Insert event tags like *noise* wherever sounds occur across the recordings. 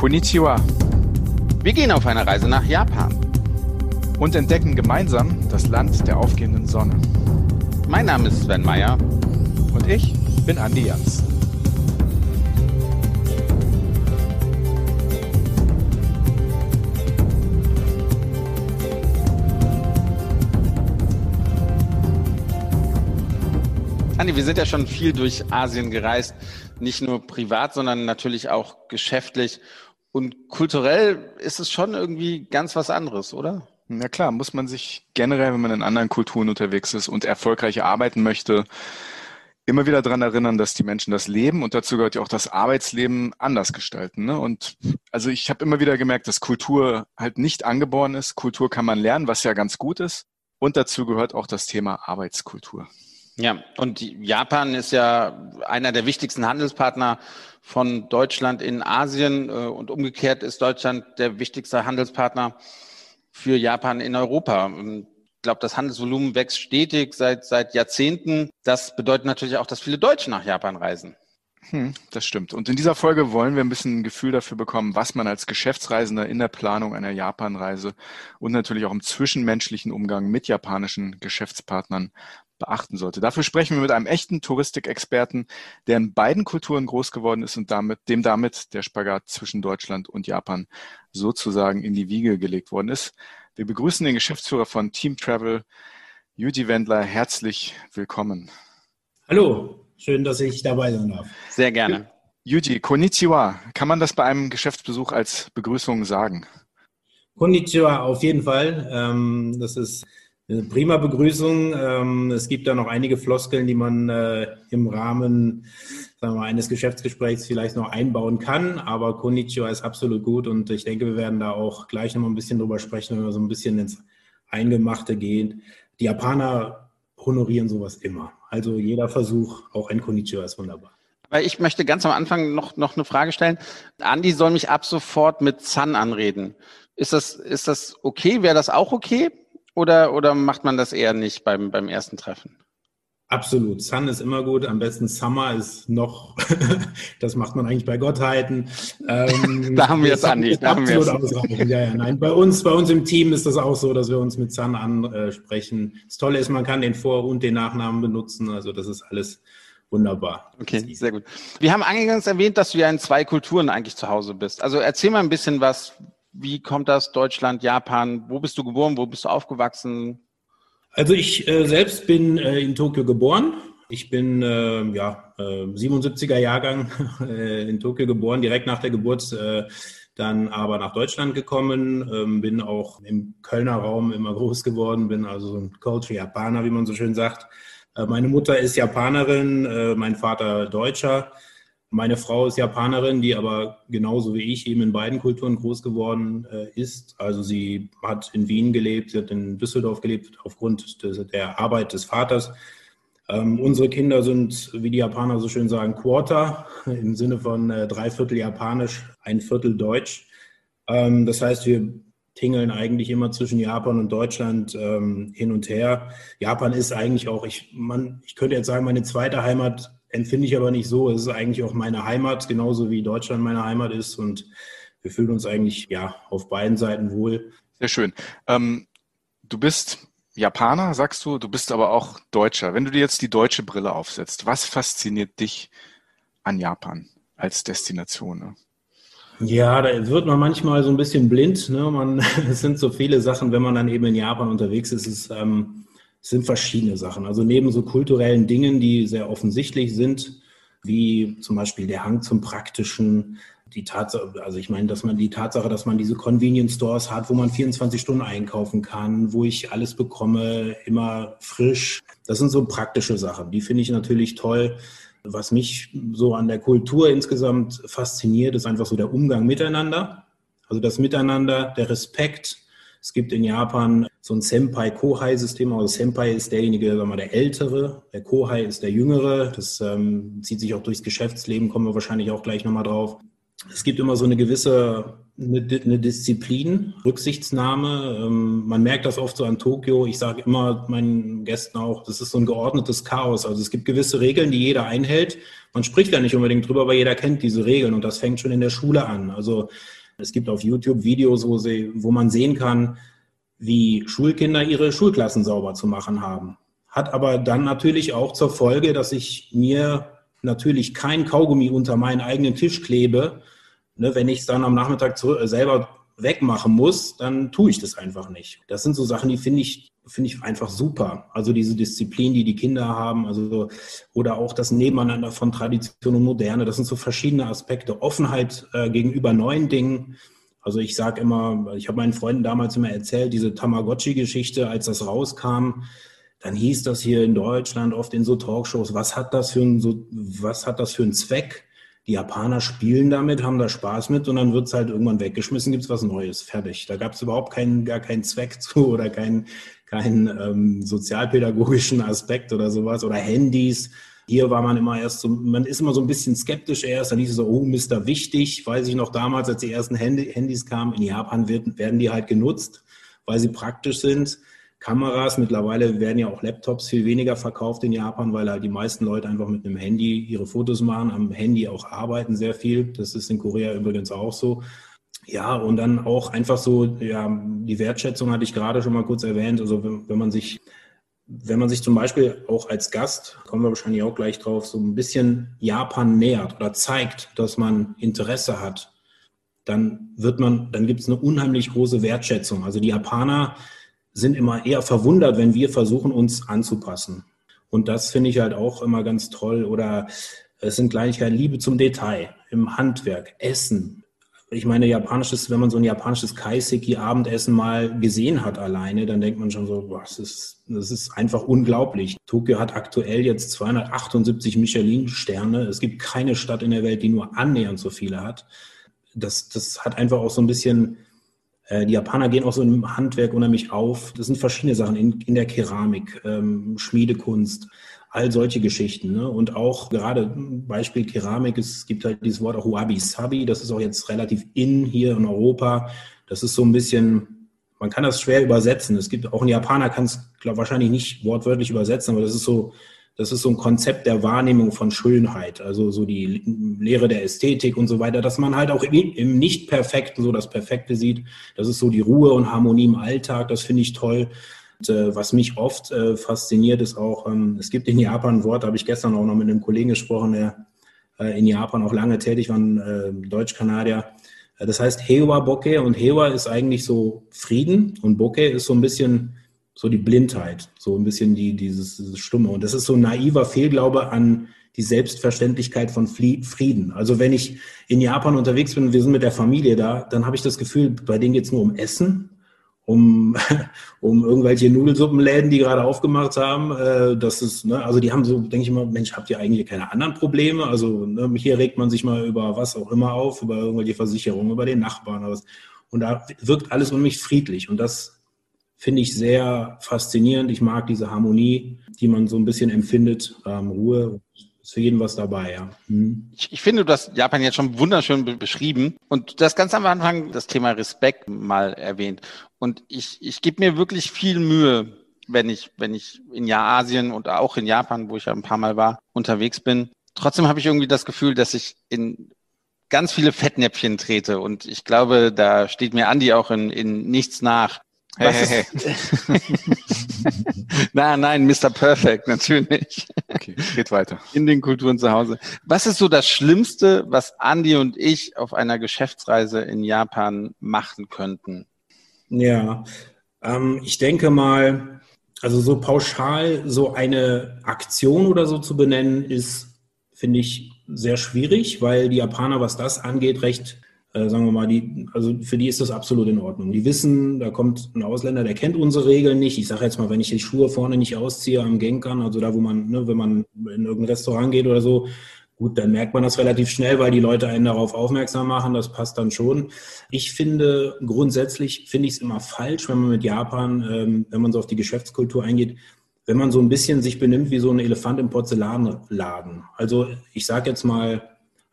Konnichiwa. Wir gehen auf eine Reise nach Japan. Und entdecken gemeinsam das Land der aufgehenden Sonne. Mein Name ist Sven Meyer. Und ich bin Andi Jans. Andi, wir sind ja schon viel durch Asien gereist, nicht nur privat, sondern natürlich auch geschäftlich. Und kulturell ist es schon irgendwie ganz was anderes, oder? Na klar, muss man sich generell, wenn man in anderen Kulturen unterwegs ist und erfolgreich arbeiten möchte, immer wieder daran erinnern, dass die Menschen das Leben und dazu gehört ja auch das Arbeitsleben anders gestalten. Ne? Und also ich habe immer wieder gemerkt, dass Kultur halt nicht angeboren ist. Kultur kann man lernen, was ja ganz gut ist. Und dazu gehört auch das Thema Arbeitskultur. Ja, und Japan ist ja einer der wichtigsten Handelspartner von Deutschland in Asien äh, und umgekehrt ist Deutschland der wichtigste Handelspartner für Japan in Europa. Ich glaube, das Handelsvolumen wächst stetig seit, seit Jahrzehnten. Das bedeutet natürlich auch, dass viele Deutsche nach Japan reisen. Hm, das stimmt. Und in dieser Folge wollen wir ein bisschen ein Gefühl dafür bekommen, was man als Geschäftsreisender in der Planung einer Japanreise und natürlich auch im zwischenmenschlichen Umgang mit japanischen Geschäftspartnern beachten sollte. Dafür sprechen wir mit einem echten Touristikexperten, der in beiden Kulturen groß geworden ist und damit, dem damit der Spagat zwischen Deutschland und Japan sozusagen in die Wiege gelegt worden ist. Wir begrüßen den Geschäftsführer von Team Travel, Judy Wendler. Herzlich willkommen. Hallo, schön, dass ich dabei sein darf. Sehr gerne. Yuji, konnichiwa. Kann man das bei einem Geschäftsbesuch als Begrüßung sagen? Konnichiwa, auf jeden Fall. Ähm, das ist prima Begrüßung. Ähm, es gibt da noch einige Floskeln, die man äh, im Rahmen sagen wir eines Geschäftsgesprächs vielleicht noch einbauen kann. Aber Konnichiwa ist absolut gut und ich denke, wir werden da auch gleich noch mal ein bisschen drüber sprechen, wenn wir so ein bisschen ins Eingemachte gehen. Die Japaner honorieren sowas immer. Also jeder Versuch, auch ein Konnichiwa ist wunderbar. Weil ich möchte ganz am Anfang noch, noch eine Frage stellen. Andi soll mich ab sofort mit San anreden. Ist das, ist das okay? Wäre das auch okay? Oder, oder macht man das eher nicht beim, beim ersten Treffen? Absolut. Sun ist immer gut. Am besten Summer ist noch, *laughs* das macht man eigentlich bei Gottheiten. Ähm, *laughs* da haben wir es, Andi. Da haben wir es. Ja, ja, nein. Bei uns, bei uns im Team ist das auch so, dass wir uns mit Sun ansprechen. Das Tolle ist, man kann den Vor- und den Nachnamen benutzen. Also das ist alles wunderbar. Okay, sehr gut. Wir haben eingangs erwähnt, dass du ja in zwei Kulturen eigentlich zu Hause bist. Also erzähl mal ein bisschen was. Wie kommt das? Deutschland, Japan? Wo bist du geboren? Wo bist du aufgewachsen? Also ich äh, selbst bin äh, in Tokio geboren. Ich bin äh, ja 77er äh, Jahrgang *laughs* äh, in Tokio geboren, direkt nach der Geburt äh, dann aber nach Deutschland gekommen, ähm, bin auch im Kölner Raum immer *laughs* groß geworden, bin also so ein Culture Japaner, wie man so schön sagt. meine Mutter ist Japanerin, mein Vater Deutscher. Meine Frau ist Japanerin, die aber genauso wie ich eben in beiden Kulturen groß geworden äh, ist. Also sie hat in Wien gelebt, sie hat in Düsseldorf gelebt aufgrund des, der Arbeit des Vaters. Ähm, unsere Kinder sind, wie die Japaner so schön sagen, Quarter, *laughs* im Sinne von äh, drei Viertel Japanisch, ein Viertel Deutsch. Ähm, das heißt, wir tingeln eigentlich immer zwischen Japan und Deutschland ähm, hin und her. Japan ist eigentlich auch, ich, man, ich könnte jetzt sagen, meine zweite Heimat empfinde ich aber nicht so. Es ist eigentlich auch meine Heimat, genauso wie Deutschland meine Heimat ist. Und wir fühlen uns eigentlich ja auf beiden Seiten wohl. Sehr schön. Ähm, du bist Japaner, sagst du, du bist aber auch Deutscher. Wenn du dir jetzt die deutsche Brille aufsetzt, was fasziniert dich an Japan als Destination? Ne? Ja, da wird man manchmal so ein bisschen blind. Ne? Man, *laughs* es sind so viele Sachen, wenn man dann eben in Japan unterwegs ist. Ist, ähm, es sind verschiedene Sachen. Also neben so kulturellen Dingen, die sehr offensichtlich sind, wie zum Beispiel der Hang zum Praktischen, die Tatsache, also ich meine, dass man die Tatsache, dass man diese Convenience Stores hat, wo man 24 Stunden einkaufen kann, wo ich alles bekomme, immer frisch. Das sind so praktische Sachen. Die finde ich natürlich toll. Was mich so an der Kultur insgesamt fasziniert, ist einfach so der Umgang miteinander. Also das Miteinander, der Respekt, es gibt in Japan so ein Senpai-Kohai-System. Also Senpai ist derjenige, sagen wir, der Ältere, der Kohai ist der Jüngere. Das ähm, zieht sich auch durchs Geschäftsleben, kommen wir wahrscheinlich auch gleich nochmal drauf. Es gibt immer so eine gewisse eine Disziplin, Rücksichtsnahme. Ähm, man merkt das oft so an Tokio. Ich sage immer meinen Gästen auch, das ist so ein geordnetes Chaos. Also es gibt gewisse Regeln, die jeder einhält. man spricht da nicht unbedingt drüber, aber jeder kennt diese Regeln und das fängt schon in der Schule an. Also es gibt auf YouTube Videos, wo, sie, wo man sehen kann, wie Schulkinder ihre Schulklassen sauber zu machen haben. Hat aber dann natürlich auch zur Folge, dass ich mir natürlich kein Kaugummi unter meinen eigenen Tisch klebe. Ne, wenn ich es dann am Nachmittag zu, äh, selber wegmachen muss, dann tue ich das einfach nicht. Das sind so Sachen, die finde ich, finde ich einfach super. Also diese Disziplin, die die Kinder haben, also oder auch das Nebeneinander von Tradition und Moderne, das sind so verschiedene Aspekte. Offenheit äh, gegenüber neuen Dingen. Also ich sage immer, ich habe meinen Freunden damals immer erzählt, diese Tamagotchi-Geschichte, als das rauskam, dann hieß das hier in Deutschland oft in so Talkshows, was hat das für ein, so, was hat das für einen Zweck? Die Japaner spielen damit, haben da Spaß mit und dann wird es halt irgendwann weggeschmissen, gibt es was Neues, fertig. Da gab es überhaupt keinen, gar keinen Zweck *laughs* zu oder keinen, keinen ähm, sozialpädagogischen Aspekt oder sowas oder Handys. Hier war man immer erst so, man ist immer so ein bisschen skeptisch erst, dann hieß es so, oh, Mr. Wichtig, weiß ich noch damals, als die ersten Handy, Handys kamen, in Japan wird, werden die halt genutzt, weil sie praktisch sind. Kameras, mittlerweile werden ja auch Laptops viel weniger verkauft in Japan, weil halt die meisten Leute einfach mit einem Handy ihre Fotos machen, am Handy auch arbeiten sehr viel. Das ist in Korea übrigens auch so. Ja, und dann auch einfach so, ja, die Wertschätzung hatte ich gerade schon mal kurz erwähnt. Also wenn, wenn man sich, wenn man sich zum Beispiel auch als Gast, kommen wir wahrscheinlich auch gleich drauf, so ein bisschen Japan nähert oder zeigt, dass man Interesse hat, dann wird man, dann gibt es eine unheimlich große Wertschätzung. Also die Japaner, sind immer eher verwundert, wenn wir versuchen, uns anzupassen. Und das finde ich halt auch immer ganz toll. Oder es sind Kleinigkeiten, Liebe zum Detail, im Handwerk, Essen. Ich meine, japanisches, wenn man so ein japanisches Kaiseki-Abendessen mal gesehen hat alleine, dann denkt man schon so, boah, das ist, das ist einfach unglaublich. Tokio hat aktuell jetzt 278 Michelin-Sterne. Es gibt keine Stadt in der Welt, die nur annähernd so viele hat. Das, das hat einfach auch so ein bisschen äh, die Japaner gehen auch so im Handwerk unheimlich auf. Das sind verschiedene Sachen in, in der Keramik, ähm, Schmiedekunst, all solche Geschichten. Ne? Und auch gerade Beispiel Keramik, es gibt halt dieses Wort auch Wabi-Sabi, das ist auch jetzt relativ in hier in Europa. Das ist so ein bisschen, man kann das schwer übersetzen. Es gibt auch ein Japaner kann es, wahrscheinlich nicht wortwörtlich übersetzen, aber das ist so das ist so ein Konzept der Wahrnehmung von Schönheit, also so die Lehre der Ästhetik und so weiter, dass man halt auch im Nicht-Perfekten so das Perfekte sieht. Das ist so die Ruhe und Harmonie im Alltag, das finde ich toll. Und, äh, was mich oft äh, fasziniert, ist auch, ähm, es gibt in Japan ein Wort, da habe ich gestern auch noch mit einem Kollegen gesprochen, der äh, in Japan auch lange tätig war, ein äh, Deutsch-Kanadier. Das heißt Hewa Boke und Hewa ist eigentlich so Frieden und Boke ist so ein bisschen so die Blindheit, so ein bisschen die, dieses, dieses Stumme. Und das ist so ein naiver Fehlglaube an die Selbstverständlichkeit von Frieden. Also wenn ich in Japan unterwegs bin, wir sind mit der Familie da, dann habe ich das Gefühl, bei denen geht es nur um Essen, um, *laughs* um irgendwelche Nudelsuppenläden, die gerade aufgemacht haben. Äh, das ist, ne, also die haben so, denke ich immer, Mensch, habt ihr eigentlich keine anderen Probleme? Also ne, hier regt man sich mal über was auch immer auf, über irgendwelche Versicherungen, über den Nachbarn. Oder was. Und da wirkt alles um mich friedlich. Und das finde ich sehr faszinierend. Ich mag diese Harmonie, die man so ein bisschen empfindet. Ähm, Ruhe für jeden was dabei, ja. Mhm. Ich, ich, finde, du hast Japan jetzt schon wunderschön be beschrieben und du hast ganz am Anfang das Thema Respekt mal erwähnt. Und ich, ich gebe mir wirklich viel Mühe, wenn ich, wenn ich in Asien und auch in Japan, wo ich ja ein paar Mal war, unterwegs bin. Trotzdem habe ich irgendwie das Gefühl, dass ich in ganz viele Fettnäpfchen trete. Und ich glaube, da steht mir Andi auch in, in nichts nach. Hey, hey, hey. *laughs* *laughs* nein, nein, Mr. Perfect, natürlich. Okay, geht weiter. In den Kulturen zu Hause. Was ist so das Schlimmste, was Andi und ich auf einer Geschäftsreise in Japan machen könnten? Ja, ähm, ich denke mal, also so pauschal so eine Aktion oder so zu benennen, ist, finde ich, sehr schwierig, weil die Japaner, was das angeht, recht äh, sagen wir mal, die, also für die ist das absolut in Ordnung. Die wissen, da kommt ein Ausländer, der kennt unsere Regeln nicht. Ich sage jetzt mal, wenn ich die Schuhe vorne nicht ausziehe am Genkern, also da, wo man, ne, wenn man in irgendein Restaurant geht oder so, gut, dann merkt man das relativ schnell, weil die Leute einen darauf aufmerksam machen. Das passt dann schon. Ich finde, grundsätzlich finde ich es immer falsch, wenn man mit Japan, ähm, wenn man so auf die Geschäftskultur eingeht, wenn man so ein bisschen sich benimmt wie so ein Elefant im Porzellanladen. Also ich sage jetzt mal,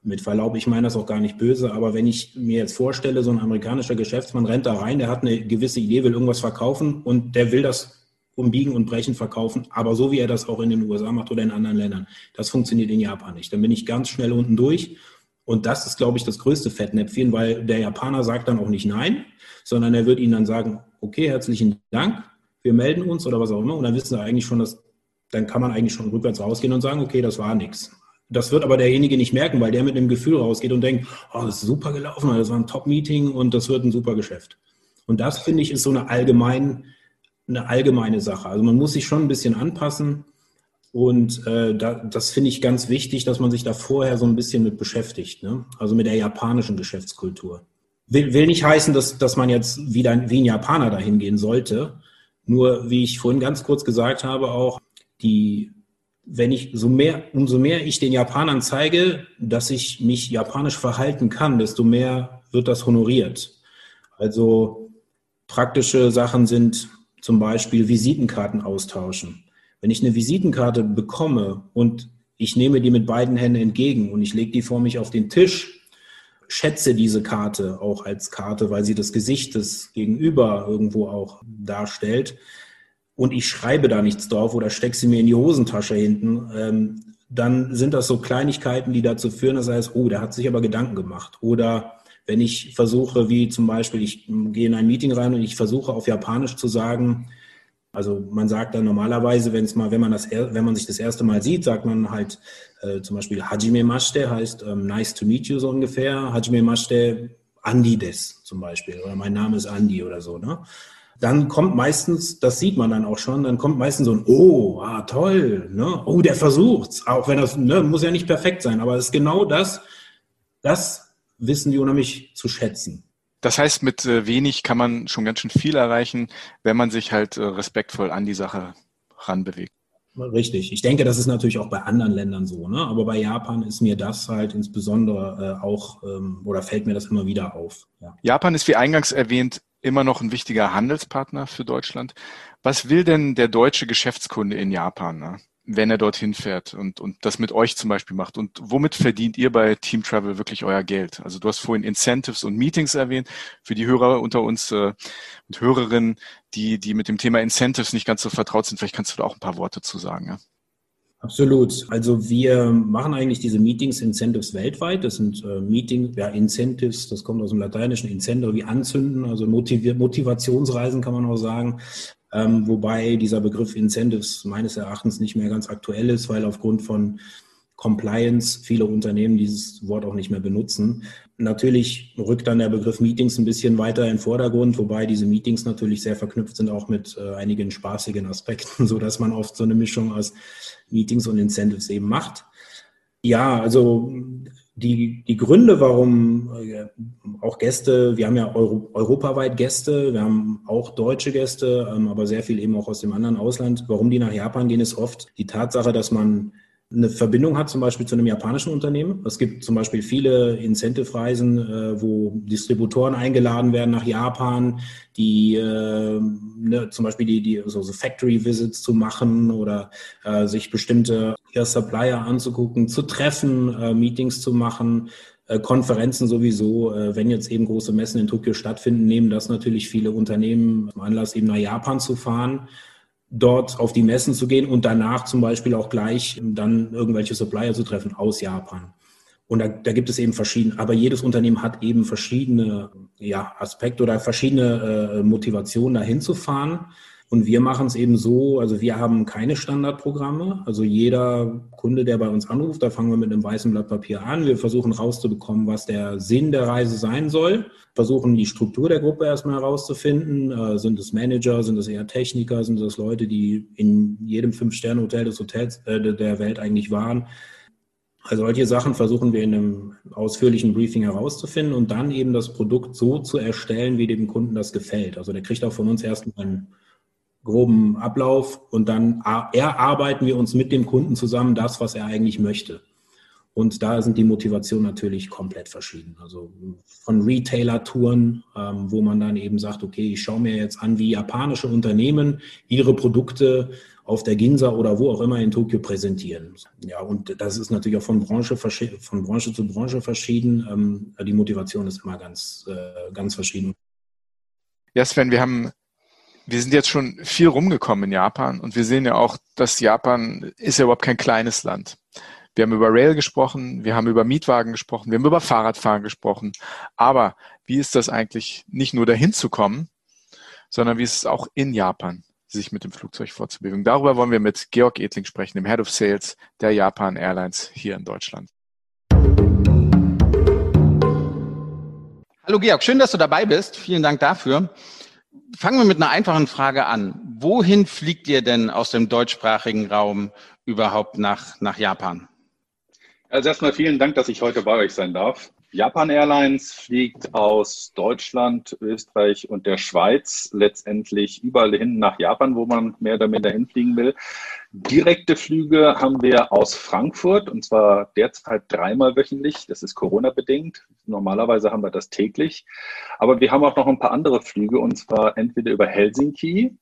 mit Verlaub, ich meine das auch gar nicht böse, aber wenn ich mir jetzt vorstelle, so ein amerikanischer Geschäftsmann rennt da rein, der hat eine gewisse Idee, will irgendwas verkaufen und der will das umbiegen und brechen verkaufen, aber so wie er das auch in den USA macht oder in anderen Ländern. Das funktioniert in Japan nicht. Dann bin ich ganz schnell unten durch. Und das ist, glaube ich, das größte Fettnäpfchen, weil der Japaner sagt dann auch nicht nein, sondern er wird ihnen dann sagen, okay, herzlichen Dank, wir melden uns oder was auch immer. Und dann wissen sie eigentlich schon, dass, dann kann man eigentlich schon rückwärts rausgehen und sagen, okay, das war nichts. Das wird aber derjenige nicht merken, weil der mit einem Gefühl rausgeht und denkt, oh, das ist super gelaufen, das war ein Top-Meeting und das wird ein super Geschäft. Und das, finde ich, ist so eine allgemein, eine allgemeine Sache. Also man muss sich schon ein bisschen anpassen. Und äh, da, das finde ich ganz wichtig, dass man sich da vorher so ein bisschen mit beschäftigt, ne? also mit der japanischen Geschäftskultur. Will, will nicht heißen, dass, dass man jetzt wieder wie ein Japaner dahin gehen sollte. Nur, wie ich vorhin ganz kurz gesagt habe, auch die, wenn ich so mehr, umso mehr ich den Japanern zeige, dass ich mich japanisch verhalten kann, desto mehr wird das honoriert. Also praktische Sachen sind zum Beispiel Visitenkarten austauschen. Wenn ich eine Visitenkarte bekomme und ich nehme die mit beiden Händen entgegen und ich lege die vor mich auf den Tisch, schätze diese Karte auch als Karte, weil sie das Gesicht des Gegenüber irgendwo auch darstellt und ich schreibe da nichts drauf oder stecke sie mir in die Hosentasche hinten, ähm, dann sind das so Kleinigkeiten, die dazu führen, dass heißt, oh, der hat sich aber Gedanken gemacht. Oder wenn ich versuche, wie zum Beispiel, ich gehe in ein Meeting rein und ich versuche auf Japanisch zu sagen, also man sagt dann normalerweise, wenn es mal, wenn man das, wenn man sich das erste Mal sieht, sagt man halt äh, zum Beispiel Hajime Mashite heißt ähm, nice to meet you so ungefähr. Hajime Mashite Andi des zum Beispiel oder mein Name ist Andi oder so. Ne? Dann kommt meistens, das sieht man dann auch schon, dann kommt meistens so ein Oh, ah, toll, ne? Oh, der versucht's, auch wenn das ne, muss ja nicht perfekt sein, aber es ist genau das. Das wissen die unheimlich zu schätzen. Das heißt, mit äh, wenig kann man schon ganz schön viel erreichen, wenn man sich halt äh, respektvoll an die Sache ranbewegt. Richtig. Ich denke, das ist natürlich auch bei anderen Ländern so, ne? Aber bei Japan ist mir das halt insbesondere äh, auch ähm, oder fällt mir das immer wieder auf. Ja. Japan ist wie eingangs erwähnt immer noch ein wichtiger Handelspartner für Deutschland. Was will denn der deutsche Geschäftskunde in Japan? Ne? wenn er dorthin fährt und, und das mit euch zum Beispiel macht? Und womit verdient ihr bei Team Travel wirklich euer Geld? Also du hast vorhin Incentives und Meetings erwähnt. Für die Hörer unter uns äh, und Hörerinnen, die, die mit dem Thema Incentives nicht ganz so vertraut sind, vielleicht kannst du da auch ein paar Worte zu sagen. Ja? Absolut. Also wir machen eigentlich diese Meetings, Incentives weltweit. Das sind äh, Meetings, ja, Incentives, das kommt aus dem Lateinischen, Incentive wie anzünden, also Motiv Motivationsreisen kann man auch sagen. Ähm, wobei dieser Begriff Incentives meines Erachtens nicht mehr ganz aktuell ist, weil aufgrund von Compliance viele Unternehmen dieses Wort auch nicht mehr benutzen. Natürlich rückt dann der Begriff Meetings ein bisschen weiter in den Vordergrund, wobei diese Meetings natürlich sehr verknüpft sind auch mit äh, einigen spaßigen Aspekten, *laughs* so dass man oft so eine Mischung aus Meetings und Incentives eben macht. Ja, also die, die Gründe, warum äh, auch Gäste, wir haben ja Euro, europaweit Gäste, wir haben auch deutsche Gäste, ähm, aber sehr viel eben auch aus dem anderen Ausland, warum die nach Japan gehen, ist oft die Tatsache, dass man eine Verbindung hat, zum Beispiel zu einem japanischen Unternehmen. Es gibt zum Beispiel viele Incentive-Reisen, äh, wo Distributoren eingeladen werden nach Japan, die äh, ne, zum Beispiel die, die so, so Factory-Visits zu machen oder äh, sich bestimmte ja, Supplier anzugucken, zu treffen, äh, Meetings zu machen, äh, Konferenzen sowieso. Äh, wenn jetzt eben große Messen in Tokio stattfinden, nehmen das natürlich viele Unternehmen zum Anlass, eben nach Japan zu fahren dort auf die Messen zu gehen und danach zum Beispiel auch gleich dann irgendwelche Supplier zu treffen aus Japan. Und da, da gibt es eben verschiedene, aber jedes Unternehmen hat eben verschiedene ja, Aspekte oder verschiedene äh, Motivationen, dahin zu fahren. Und wir machen es eben so, also wir haben keine Standardprogramme. Also jeder Kunde, der bei uns anruft, da fangen wir mit einem weißen Blatt Papier an. Wir versuchen rauszubekommen, was der Sinn der Reise sein soll. Versuchen die Struktur der Gruppe erstmal herauszufinden. Äh, sind es Manager, sind es eher Techniker, sind es Leute, die in jedem Fünf-Sterne-Hotel des Hotels äh, der Welt eigentlich waren. Also solche Sachen versuchen wir in einem ausführlichen Briefing herauszufinden und dann eben das Produkt so zu erstellen, wie dem Kunden das gefällt. Also der kriegt auch von uns erstmal ein groben Ablauf und dann erarbeiten wir uns mit dem Kunden zusammen das, was er eigentlich möchte. Und da sind die Motivationen natürlich komplett verschieden. Also von Retailer-Touren, ähm, wo man dann eben sagt, okay, ich schaue mir jetzt an, wie japanische Unternehmen ihre Produkte auf der Ginza oder wo auch immer in Tokio präsentieren. Ja, und das ist natürlich auch von Branche, von Branche zu Branche verschieden. Ähm, die Motivation ist immer ganz, äh, ganz verschieden. Ja, Sven, wir haben wir sind jetzt schon viel rumgekommen in Japan und wir sehen ja auch, dass Japan ist ja überhaupt kein kleines Land. Wir haben über Rail gesprochen, wir haben über Mietwagen gesprochen, wir haben über Fahrradfahren gesprochen. Aber wie ist das eigentlich, nicht nur dahin zu kommen, sondern wie ist es auch in Japan, sich mit dem Flugzeug vorzubewegen? Darüber wollen wir mit Georg Edling sprechen, dem Head of Sales der Japan Airlines hier in Deutschland. Hallo Georg, schön, dass du dabei bist. Vielen Dank dafür fangen wir mit einer einfachen Frage an. Wohin fliegt ihr denn aus dem deutschsprachigen Raum überhaupt nach, nach Japan? Also erstmal vielen Dank, dass ich heute bei euch sein darf. Japan Airlines fliegt aus Deutschland, Österreich und der Schweiz letztendlich überall hin nach Japan, wo man mehr oder minder hinfliegen will. Direkte Flüge haben wir aus Frankfurt und zwar derzeit dreimal wöchentlich. Das ist Corona-bedingt. Normalerweise haben wir das täglich. Aber wir haben auch noch ein paar andere Flüge und zwar entweder über Helsinki,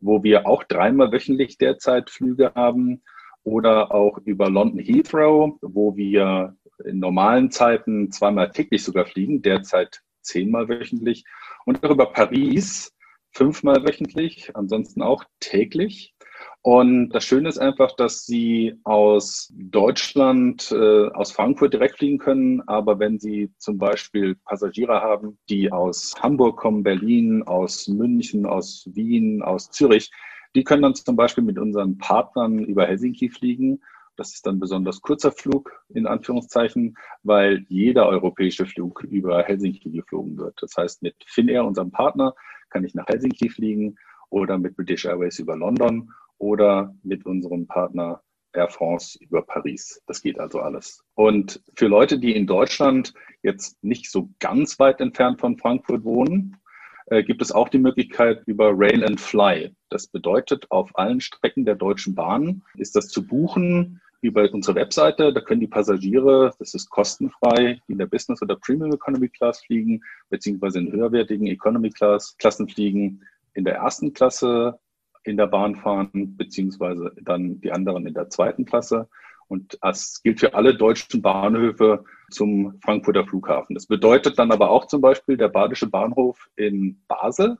wo wir auch dreimal wöchentlich derzeit Flüge haben, oder auch über London Heathrow, wo wir in normalen Zeiten zweimal täglich sogar fliegen, derzeit zehnmal wöchentlich. Und auch über Paris fünfmal wöchentlich, ansonsten auch täglich. Und das Schöne ist einfach, dass Sie aus Deutschland, äh, aus Frankfurt direkt fliegen können. Aber wenn Sie zum Beispiel Passagiere haben, die aus Hamburg kommen, Berlin, aus München, aus Wien, aus Zürich, die können dann zum Beispiel mit unseren Partnern über Helsinki fliegen das ist dann besonders kurzer Flug in Anführungszeichen, weil jeder europäische Flug über Helsinki geflogen wird. Das heißt, mit Finnair, unserem Partner, kann ich nach Helsinki fliegen oder mit British Airways über London oder mit unserem Partner Air France über Paris. Das geht also alles. Und für Leute, die in Deutschland jetzt nicht so ganz weit entfernt von Frankfurt wohnen, äh, gibt es auch die Möglichkeit über Rail and Fly. Das bedeutet, auf allen Strecken der Deutschen Bahn ist das zu buchen über unsere Webseite. Da können die Passagiere, das ist kostenfrei, die in der Business oder Premium Economy Class fliegen, beziehungsweise in höherwertigen Economy Class Klassen fliegen, in der ersten Klasse in der Bahn fahren, beziehungsweise dann die anderen in der zweiten Klasse. Und das gilt für alle deutschen Bahnhöfe zum Frankfurter Flughafen. Das bedeutet dann aber auch zum Beispiel der Badische Bahnhof in Basel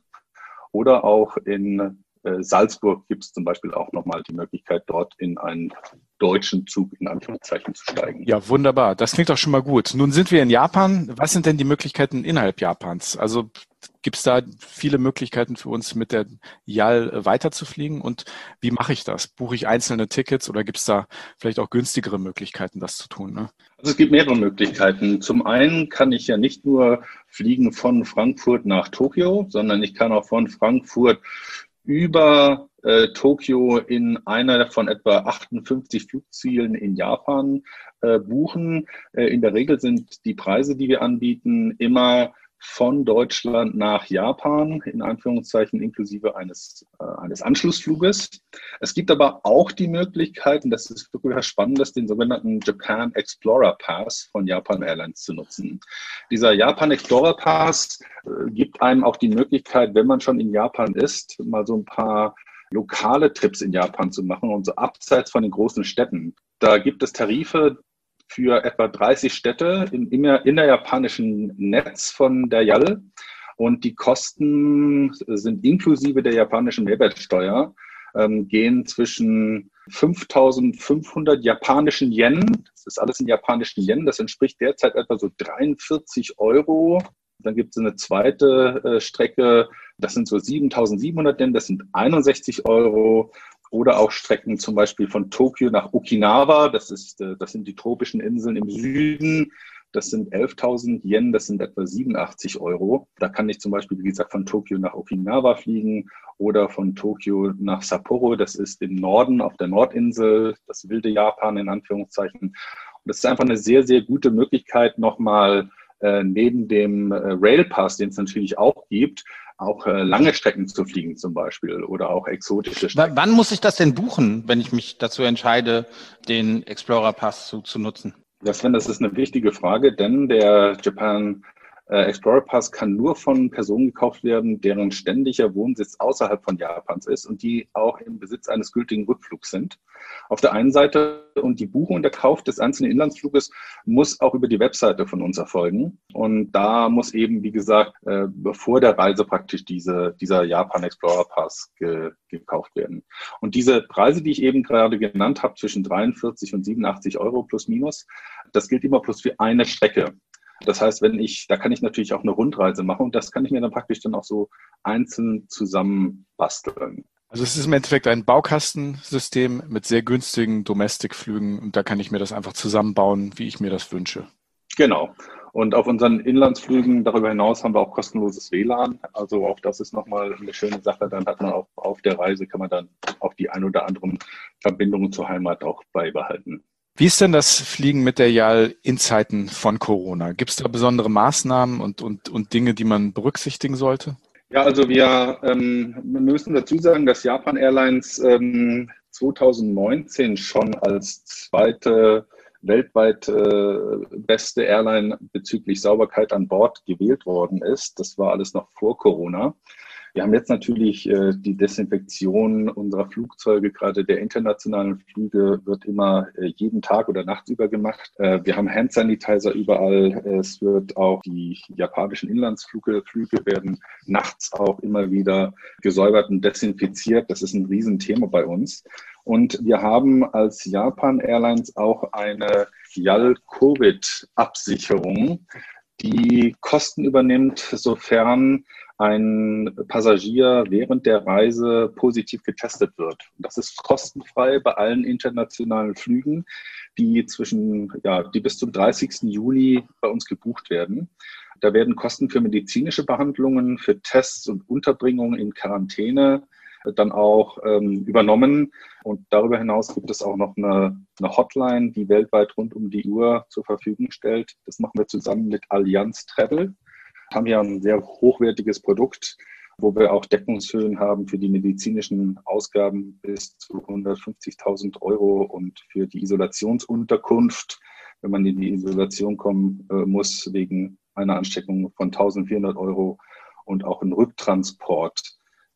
oder auch in Salzburg gibt es zum Beispiel auch nochmal die Möglichkeit, dort in einen deutschen Zug in Anführungszeichen zu steigen. Ja, wunderbar. Das klingt doch schon mal gut. Nun sind wir in Japan. Was sind denn die Möglichkeiten innerhalb Japans? Also gibt es da viele Möglichkeiten für uns mit der YAL weiterzufliegen? Und wie mache ich das? Buche ich einzelne Tickets oder gibt es da vielleicht auch günstigere Möglichkeiten, das zu tun? Ne? Also es gibt mehrere Möglichkeiten. Zum einen kann ich ja nicht nur fliegen von Frankfurt nach Tokio, sondern ich kann auch von Frankfurt über äh, Tokio in einer von etwa 58 Flugzielen in Japan äh, buchen. Äh, in der Regel sind die Preise, die wir anbieten, immer von Deutschland nach Japan, in Anführungszeichen inklusive eines, äh, eines Anschlussfluges. Es gibt aber auch die Möglichkeit, und das ist wirklich was Spannendes, den sogenannten Japan Explorer Pass von Japan Airlines zu nutzen. Dieser Japan Explorer Pass äh, gibt einem auch die Möglichkeit, wenn man schon in Japan ist, mal so ein paar lokale Trips in Japan zu machen und so abseits von den großen Städten. Da gibt es Tarife, für etwa 30 Städte im innerjapanischen Netz von der JAL. Und die Kosten sind inklusive der japanischen Mehrwertsteuer, ähm, gehen zwischen 5500 japanischen Yen, das ist alles in japanischen Yen, das entspricht derzeit etwa so 43 Euro. Dann gibt es eine zweite äh, Strecke, das sind so 7700 Yen, das sind 61 Euro oder auch Strecken zum Beispiel von Tokio nach Okinawa. Das, ist, äh, das sind die tropischen Inseln im Süden. Das sind 11.000 Yen, das sind etwa 87 Euro. Da kann ich zum Beispiel, wie gesagt, von Tokio nach Okinawa fliegen oder von Tokio nach Sapporo. Das ist im Norden auf der Nordinsel, das wilde Japan in Anführungszeichen. Und das ist einfach eine sehr, sehr gute Möglichkeit, nochmal äh, neben dem äh, Railpass, den es natürlich auch gibt, auch äh, lange Strecken zu fliegen zum Beispiel oder auch exotische Strecken. wann muss ich das denn buchen, wenn ich mich dazu entscheide, den Explorer Pass zu, zu nutzen? Das, das ist eine wichtige Frage, denn der Japan Explorer Pass kann nur von Personen gekauft werden, deren ständiger Wohnsitz außerhalb von Japans ist und die auch im Besitz eines gültigen Rückflugs sind. Auf der einen Seite und die Buchung und der Kauf des einzelnen Inlandsfluges muss auch über die Webseite von uns erfolgen. Und Und da muss eben, wie gesagt, äh, vor der Reise praktisch diese, dieser Japan Explorer Pass ge, gekauft werden. Und diese Preise, die ich eben gerade genannt habe, zwischen 43 und 87 Euro plus minus, das gilt immer plus für eine Strecke. Das heißt, wenn ich, da kann ich natürlich auch eine Rundreise machen und das kann ich mir dann praktisch dann auch so einzeln zusammenbasteln. Also es ist im Endeffekt ein Baukastensystem mit sehr günstigen Domestic-Flügen und da kann ich mir das einfach zusammenbauen, wie ich mir das wünsche. Genau. Und auf unseren Inlandsflügen darüber hinaus haben wir auch kostenloses WLAN. Also auch das ist nochmal eine schöne Sache. Dann hat man auch auf der Reise, kann man dann auch die ein oder anderen Verbindungen zur Heimat auch beibehalten. Wie ist denn das Fliegen mit der JAL in Zeiten von Corona? Gibt es da besondere Maßnahmen und, und, und Dinge, die man berücksichtigen sollte? Ja, also wir, ähm, müssen dazu sagen, dass Japan Airlines ähm, 2019 schon als zweite weltweit äh, beste Airline bezüglich Sauberkeit an Bord gewählt worden ist. Das war alles noch vor Corona. Wir haben jetzt natürlich äh, die Desinfektion unserer Flugzeuge, gerade der internationalen Flüge, wird immer äh, jeden Tag oder nachts über gemacht. Äh, wir haben Handsanitizer überall. Es wird auch die japanischen Inlandsflüge Flüge werden nachts auch immer wieder gesäubert und desinfiziert. Das ist ein Riesenthema bei uns. Und wir haben als Japan Airlines auch eine JAL-Covid-Absicherung, die Kosten übernimmt, sofern ein Passagier während der Reise positiv getestet wird. Das ist kostenfrei bei allen internationalen Flügen, die zwischen, ja, die bis zum 30. Juli bei uns gebucht werden. Da werden Kosten für medizinische Behandlungen, für Tests und Unterbringung in Quarantäne dann auch ähm, übernommen. Und darüber hinaus gibt es auch noch eine, eine Hotline, die weltweit rund um die Uhr zur Verfügung stellt. Das machen wir zusammen mit Allianz Travel haben ja ein sehr hochwertiges Produkt, wo wir auch Deckungshöhen haben für die medizinischen Ausgaben bis zu 150.000 Euro und für die Isolationsunterkunft, wenn man in die Isolation kommen äh, muss wegen einer Ansteckung von 1.400 Euro und auch ein Rücktransport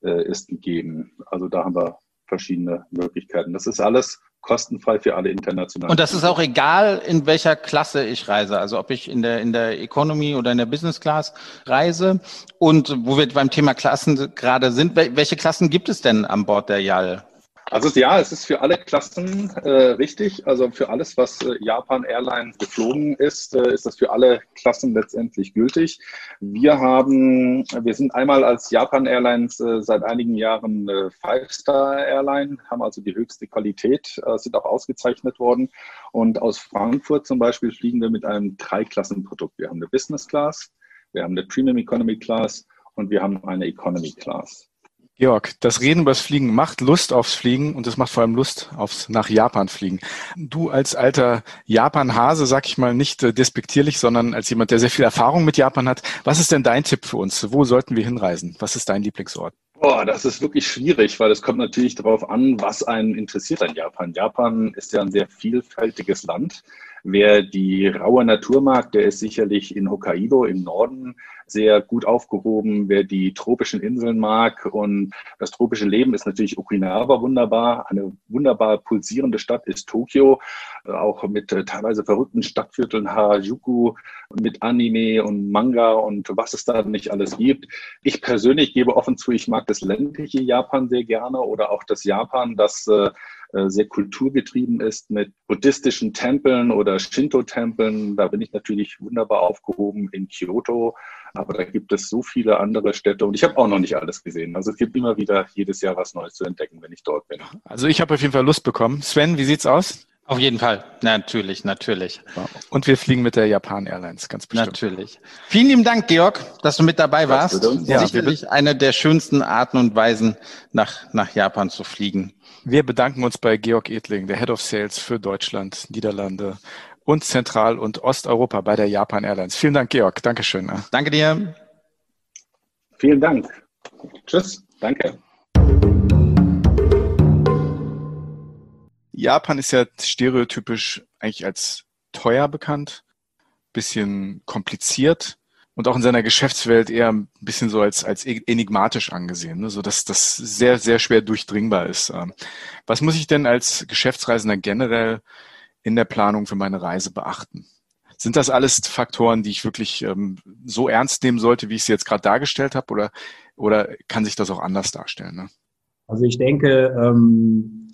äh, ist gegeben. Also da haben wir verschiedene Möglichkeiten. Das ist alles kostenfrei für alle internationalen. Und das ist auch egal, in welcher Klasse ich reise. Also ob ich in der, in der Economy oder in der Business Class reise. Und wo wir beim Thema Klassen gerade sind, welche Klassen gibt es denn an Bord der JAL? Also ja, es ist für alle Klassen äh, richtig. Also für alles, was äh, Japan Airline geflogen ist, äh, ist das für alle Klassen letztendlich gültig. Wir haben, wir sind einmal als Japan Airlines äh, seit einigen Jahren äh, Five-Star Airline, haben also die höchste Qualität, äh, sind auch ausgezeichnet worden. Und aus Frankfurt zum Beispiel fliegen wir mit einem Dreiklassenprodukt. Wir haben eine Business Class, wir haben eine Premium Economy Class und wir haben eine Economy Class. Georg, das Reden über das Fliegen macht Lust aufs Fliegen und es macht vor allem Lust aufs nach Japan fliegen. Du als alter Japan-Hase, sag ich mal nicht äh, despektierlich, sondern als jemand, der sehr viel Erfahrung mit Japan hat, was ist denn dein Tipp für uns? Wo sollten wir hinreisen? Was ist dein Lieblingsort? Boah, das ist wirklich schwierig, weil es kommt natürlich darauf an, was einen interessiert an Japan. Japan ist ja ein sehr vielfältiges Land. Wer die raue Natur mag, der ist sicherlich in Hokkaido im Norden sehr gut aufgehoben. Wer die tropischen Inseln mag und das tropische Leben ist natürlich Okinawa wunderbar. Eine wunderbar pulsierende Stadt ist Tokio, auch mit äh, teilweise verrückten Stadtvierteln Harajuku, mit Anime und Manga und was es da nicht alles gibt. Ich persönlich gebe offen zu, ich mag das ländliche Japan sehr gerne oder auch das Japan, das äh, äh, sehr kulturgetrieben ist mit buddhistischen Tempeln oder Shinto-Tempeln. Da bin ich natürlich wunderbar aufgehoben in Kyoto. Aber da gibt es so viele andere Städte und ich habe auch noch nicht alles gesehen. Also es gibt immer wieder jedes Jahr was Neues zu entdecken, wenn ich dort bin. Also ich habe auf jeden Fall Lust bekommen. Sven, wie sieht's aus? Auf jeden Fall. Natürlich, natürlich. Und wir fliegen mit der Japan Airlines, ganz bestimmt. Natürlich. Vielen lieben Dank, Georg, dass du mit dabei warst. Ja, Sicherlich eine der schönsten Arten und Weisen, nach, nach Japan zu fliegen. Wir bedanken uns bei Georg Edling, der Head of Sales für Deutschland, Niederlande und Zentral- und Osteuropa bei der Japan Airlines. Vielen Dank, Georg. Dankeschön. Danke dir. Vielen Dank. Tschüss. Danke. Japan ist ja stereotypisch eigentlich als teuer bekannt, bisschen kompliziert und auch in seiner Geschäftswelt eher ein bisschen so als, als enigmatisch angesehen, ne? so dass das sehr, sehr schwer durchdringbar ist. Ähm. Was muss ich denn als Geschäftsreisender generell in der Planung für meine Reise beachten? Sind das alles Faktoren, die ich wirklich ähm, so ernst nehmen sollte, wie ich sie jetzt gerade dargestellt habe, oder, oder kann sich das auch anders darstellen? Ne? Also ich denke, ähm,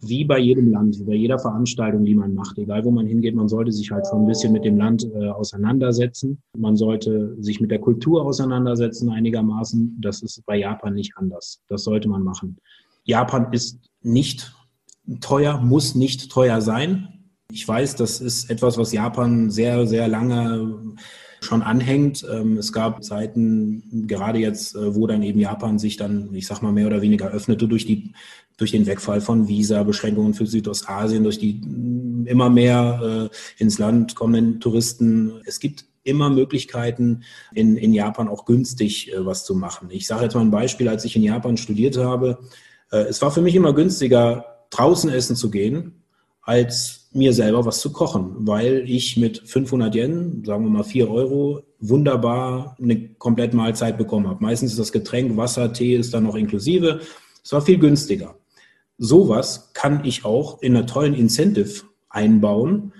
wie bei jedem Land, bei jeder Veranstaltung, die man macht, egal wo man hingeht, man sollte sich halt schon ein bisschen mit dem Land äh, auseinandersetzen. Man sollte sich mit der Kultur auseinandersetzen einigermaßen. Das ist bei Japan nicht anders. Das sollte man machen. Japan ist nicht teuer, muss nicht teuer sein. Ich weiß, das ist etwas, was Japan sehr, sehr lange schon anhängt. Ähm, es gab Zeiten, gerade jetzt, äh, wo dann eben Japan sich dann, ich sag mal, mehr oder weniger öffnete durch die durch den Wegfall von Visa-Beschränkungen für Südostasien, durch die mm, immer mehr äh, ins Land kommenden Touristen. Es gibt immer Möglichkeiten, in, in Japan auch günstig äh, was zu machen. Ich sage jetzt mal ein Beispiel, als ich in Japan studiert habe. Äh, es war für mich immer günstiger, draußen essen zu gehen, als mir selber was zu kochen, weil ich mit 500 Yen, sagen wir mal 4 Euro, wunderbar eine komplette Mahlzeit bekommen habe. Meistens ist das Getränk, Wasser, Tee ist dann noch inklusive. Es war viel günstiger. Sowas kann ich auch in einer tollen Incentive einbauen,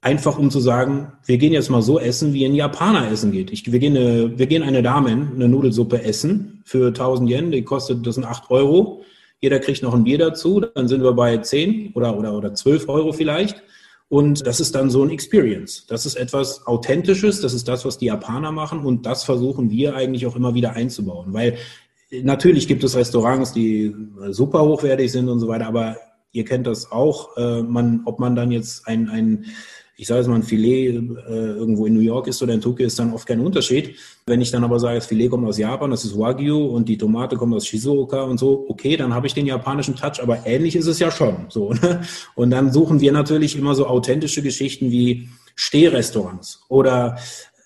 einfach um zu sagen, wir gehen jetzt mal so essen, wie ein Japaner essen geht. Ich, wir, gehen eine, wir gehen eine Damen eine Nudelsuppe essen für 1000 Yen, die kostet, das sind 8 Euro. Jeder kriegt noch ein Bier dazu, dann sind wir bei 10 oder, oder, oder 12 Euro vielleicht. Und das ist dann so ein Experience. Das ist etwas Authentisches, das ist das, was die Japaner machen und das versuchen wir eigentlich auch immer wieder einzubauen. Weil natürlich gibt es Restaurants, die super hochwertig sind und so weiter, aber ihr kennt das auch, äh, man, ob man dann jetzt ein, ein ich sage jetzt mal, ein Filet äh, irgendwo in New York ist oder in Tokio, ist dann oft kein Unterschied. Wenn ich dann aber sage, das Filet kommt aus Japan, das ist Wagyu und die Tomate kommt aus Shizuoka und so, okay, dann habe ich den japanischen Touch, aber ähnlich ist es ja schon. So, ne? Und dann suchen wir natürlich immer so authentische Geschichten wie Stehrestaurants oder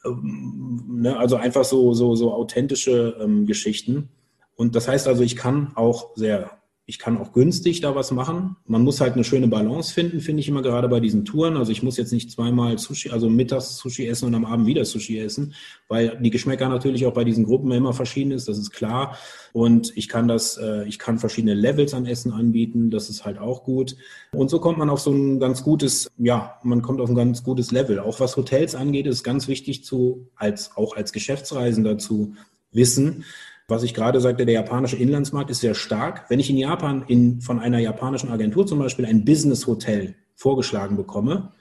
ähm, ne, also einfach so, so, so authentische ähm, Geschichten. Und das heißt also, ich kann auch sehr ich kann auch günstig da was machen. Man muss halt eine schöne Balance finden, finde ich immer gerade bei diesen Touren. Also ich muss jetzt nicht zweimal Sushi, also mittags Sushi essen und am Abend wieder Sushi essen, weil die Geschmäcker natürlich auch bei diesen Gruppen immer verschieden ist, das ist klar. Und ich kann das, äh, ich kann verschiedene Levels an Essen anbieten, das ist halt auch gut. Und so kommt man auf so ein ganz gutes, ja, man kommt auf ein ganz gutes Level. Auch was Hotels angeht, ist ganz wichtig zu, als, auch als Geschäftsreisender zu wissen, was ich gerade sagte, der japanische Inlandsmarkt ist sehr stark. Wenn ich in Japan in, von einer japanischen Agentur zum Beispiel ein Business-Hotel vorgeschlagen bekomme,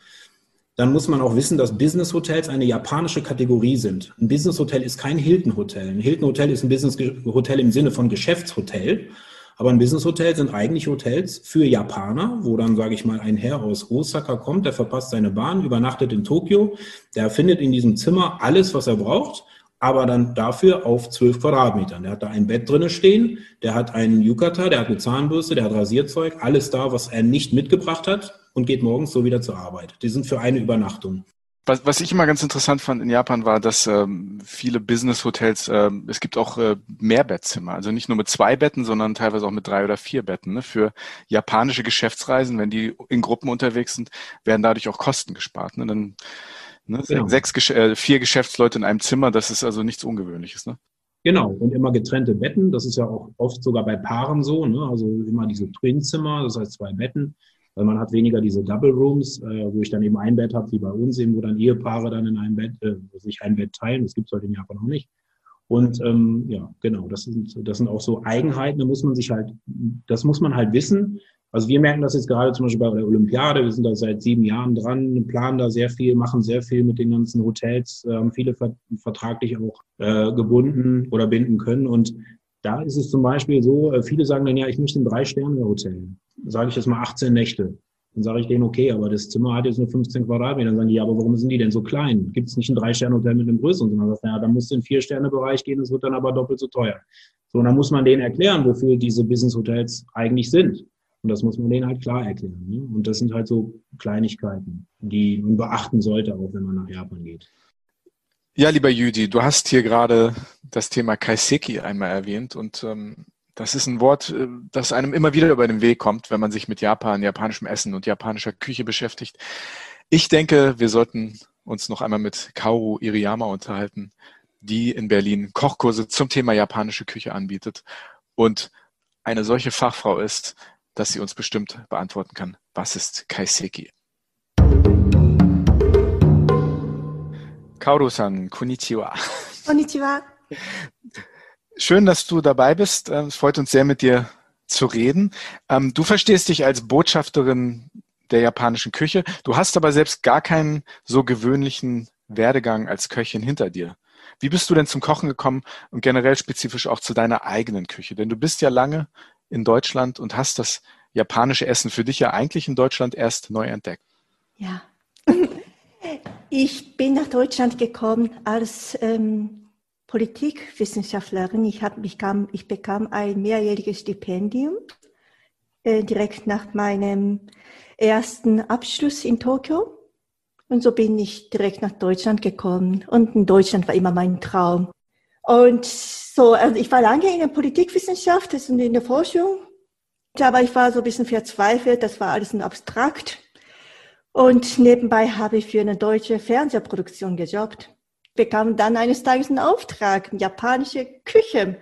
dann muss man auch wissen, dass Business-Hotels eine japanische Kategorie sind. Ein Business-Hotel ist kein Hilton-Hotel. Ein Hilton-Hotel ist ein Business-Hotel im Sinne von Geschäftshotel. Aber ein Business-Hotel sind eigentlich Hotels für Japaner, wo dann, sage ich mal, ein Herr aus Osaka kommt, der verpasst seine Bahn, übernachtet in Tokio, der findet in diesem Zimmer alles, was er braucht aber dann dafür auf zwölf Quadratmetern. Der hat da ein Bett drinne stehen, der hat einen Yukata, der hat eine Zahnbürste, der hat Rasierzeug, alles da, was er nicht mitgebracht hat und geht morgens so wieder zur Arbeit. Die sind für eine Übernachtung. Was, was ich immer ganz interessant fand in Japan war, dass ähm, viele Business-Hotels, ähm, es gibt auch äh, Mehrbettzimmer, also nicht nur mit zwei Betten, sondern teilweise auch mit drei oder vier Betten. Ne? Für japanische Geschäftsreisen, wenn die in Gruppen unterwegs sind, werden dadurch auch Kosten gespart. Ne? Dann Ne? Genau. Sechs, äh, vier Geschäftsleute in einem Zimmer, das ist also nichts Ungewöhnliches. Ne? Genau, und immer getrennte Betten. Das ist ja auch oft sogar bei Paaren so. Ne? Also immer diese Twin-Zimmer, das heißt zwei Betten. Weil man hat weniger diese Double Rooms, äh, wo ich dann eben ein Bett habe, wie bei uns eben, wo dann Ehepaare dann in einem Bett, äh, sich ein Bett teilen. Das gibt es heute in Japan auch nicht. Und ähm, ja, genau, das sind, das sind auch so Eigenheiten, da muss man sich halt, das muss man halt wissen. Also wir merken das jetzt gerade zum Beispiel bei der Olympiade. Wir sind da seit sieben Jahren dran, planen da sehr viel, machen sehr viel mit den ganzen Hotels, haben viele vertraglich auch äh, gebunden oder binden können. Und da ist es zum Beispiel so, äh, viele sagen dann, ja, ich möchte ein Drei-Sterne-Hotel. Sage ich jetzt mal 18 Nächte. Dann sage ich denen, okay, aber das Zimmer hat jetzt nur 15 Quadratmeter. Dann sagen die, ja, aber warum sind die denn so klein? Gibt es nicht ein Drei-Sterne-Hotel mit einem größeren? Und dann sagt ja, dann musst du in Vier-Sterne-Bereich gehen, das wird dann aber doppelt so teuer. So, und dann muss man denen erklären, wofür diese Business-Hotels eigentlich sind. Und das muss man denen halt klar erklären. Ne? Und das sind halt so Kleinigkeiten, die man beachten sollte, auch wenn man nach Japan geht. Ja, lieber Jüdi, du hast hier gerade das Thema Kaiseki einmal erwähnt und ähm, das ist ein Wort, äh, das einem immer wieder über den Weg kommt, wenn man sich mit Japan, japanischem Essen und japanischer Küche beschäftigt. Ich denke, wir sollten uns noch einmal mit Kaoru Iriyama unterhalten, die in Berlin Kochkurse zum Thema japanische Küche anbietet und eine solche Fachfrau ist, dass sie uns bestimmt beantworten kann. Was ist Kaiseki? Kaoru-san, konnichiwa. Konnichiwa. Schön, dass du dabei bist. Ähm, es freut uns sehr, mit dir zu reden. Ähm, du verstehst dich als Botschafterin der japanischen Küche. Du hast aber selbst gar keinen so gewöhnlichen Werdegang als Köchin hinter dir. Wie bist du denn zum Kochen gekommen und generell spezifisch auch zu deiner eigenen Küche? Denn du bist ja lange in Deutschland und hast das japanische Essen für dich ja eigentlich in Deutschland erst neu entdeckt. Ja. *laughs* Ich bin nach Deutschland gekommen als ähm, Politikwissenschaftlerin. Ich, hab, ich, kam, ich bekam ein mehrjähriges Stipendium äh, direkt nach meinem ersten Abschluss in Tokio. Und so bin ich direkt nach Deutschland gekommen. Und in Deutschland war immer mein Traum. Und so, also ich war lange in der Politikwissenschaft und in der Forschung. Aber ich war so ein bisschen verzweifelt. Das war alles ein abstrakt. Und nebenbei habe ich für eine deutsche Fernsehproduktion gejobbt. Bekam dann eines Tages einen Auftrag, japanische Küche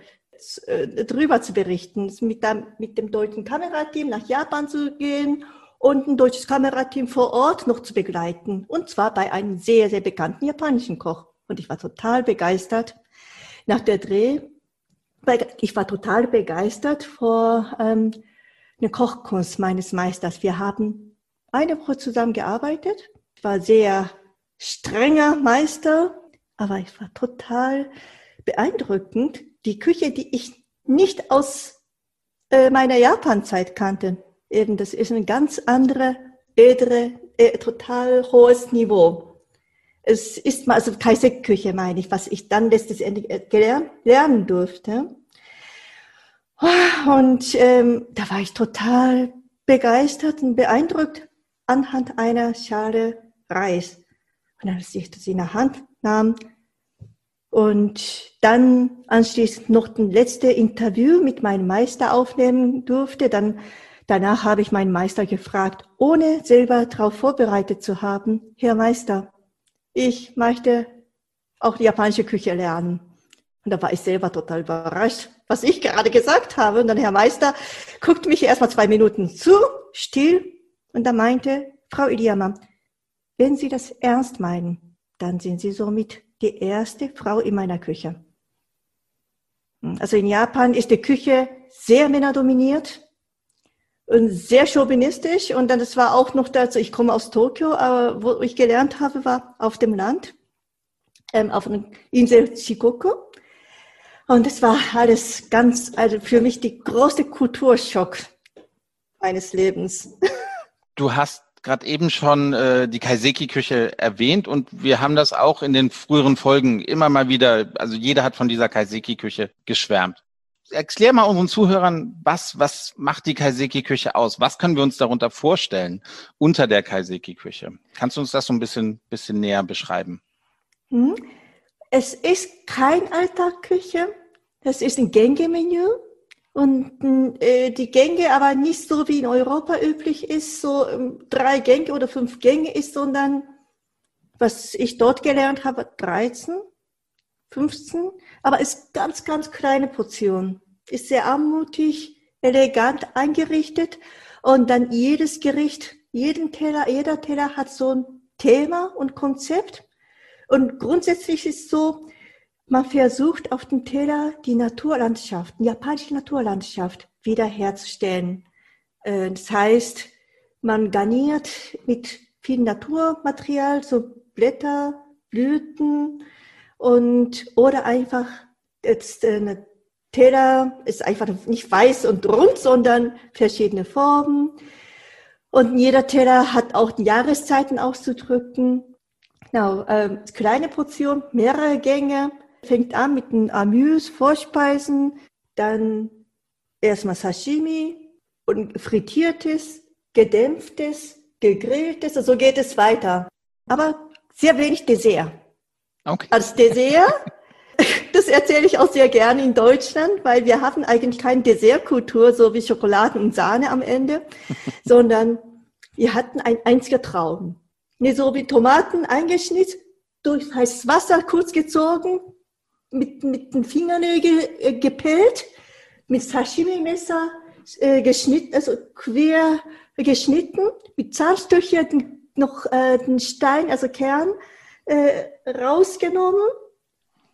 äh, drüber zu berichten, mit dem, mit dem deutschen Kamerateam nach Japan zu gehen und ein deutsches Kamerateam vor Ort noch zu begleiten. Und zwar bei einem sehr, sehr bekannten japanischen Koch. Und ich war total begeistert. Nach der Dreh, ich war total begeistert vor ähm, einer Kochkunst meines Meisters. Wir haben eine Woche zusammen gearbeitet. Ich war sehr strenger Meister, aber ich war total beeindruckend. Die Küche, die ich nicht aus äh, meiner Japanzeit kannte eben, das ist ein ganz andere, edle, äh, total hohes Niveau. Es ist mal, also Kaiserküche meine ich, was ich dann letztendlich äh, gelernt, lernen durfte. Und ähm, da war ich total begeistert und beeindruckt anhand einer Schale Reis. Und als ich das in der Hand nahm und dann anschließend noch das letzte Interview mit meinem Meister aufnehmen durfte, dann Danach habe ich meinen Meister gefragt, ohne selber darauf vorbereitet zu haben, Herr Meister, ich möchte auch die japanische Küche lernen. Und da war ich selber total überrascht, was ich gerade gesagt habe. Und dann Herr Meister guckt mich erstmal zwei Minuten zu, still, und da meinte, Frau Iliama, wenn Sie das ernst meinen, dann sind Sie somit die erste Frau in meiner Küche. Also in Japan ist die Küche sehr männerdominiert sehr chauvinistisch. Und dann, das war auch noch dazu, ich komme aus Tokio, aber wo ich gelernt habe, war auf dem Land, ähm, auf einer Insel Shikoku. Und das war alles ganz, also für mich die große Kulturschock meines Lebens. *laughs* Du hast gerade eben schon äh, die Kaiseki-Küche erwähnt und wir haben das auch in den früheren Folgen immer mal wieder, also jeder hat von dieser Kaiseki-Küche geschwärmt erklär mal unseren Zuhörern, was, was macht die Kaiseki-Küche aus? Was können wir uns darunter vorstellen unter der Kaiseki-Küche? Kannst du uns das so ein bisschen, bisschen näher beschreiben? Hm? Es ist kein Alltagküche. Das ist ein Gänge-Menü. Und äh, die Gänge aber nicht so wie in Europa üblich ist, so ähm, drei Gänge oder fünf Gänge ist, sondern was ich dort gelernt habe, 13, 15, aber ist ganz, ganz kleine Portion ist sehr anmutig, elegant eingerichtet und dann jedes Gericht, jeden Teller, jeder Teller hat so ein Thema und Konzept. Und grundsätzlich ist so, man versucht auf dem Teller die Naturlandschaft, die japanische Naturlandschaft wiederherzustellen. Äh, das heißt, man garniert mit viel Naturmaterial, so Blätter, Blüten und oder einfach jetzt eine Teller ist einfach nicht weiß und rund, sondern verschiedene Formen. Und jeder Teller hat auch die Jahreszeiten auszudrücken. Genau, äh, kleine Portion, mehrere Gänge. Fängt an mit den Amüs, Vorspeisen, dann erstmal Sashimi und frittiertes, gedämpftes, gegrilltes. Also so geht es weiter. Aber sehr wenig Dessert. Okay. Als Dessert *laughs* *laughs* Das erzähle ich auch sehr gerne in Deutschland, weil wir haben eigentlich keine Dessertkultur, so wie Schokolade und Sahne am Ende, *laughs* sondern wir hatten ein einziger Traum. So wie Tomaten eingeschnitten, durch heißes Wasser kurz gezogen, mit, mit den Fingernägeln äh, gepellt, mit Sashimi-Messer äh, geschnitten, also quer geschnitten, mit Zahnstocher noch äh, den Stein, also Kern, äh, rausgenommen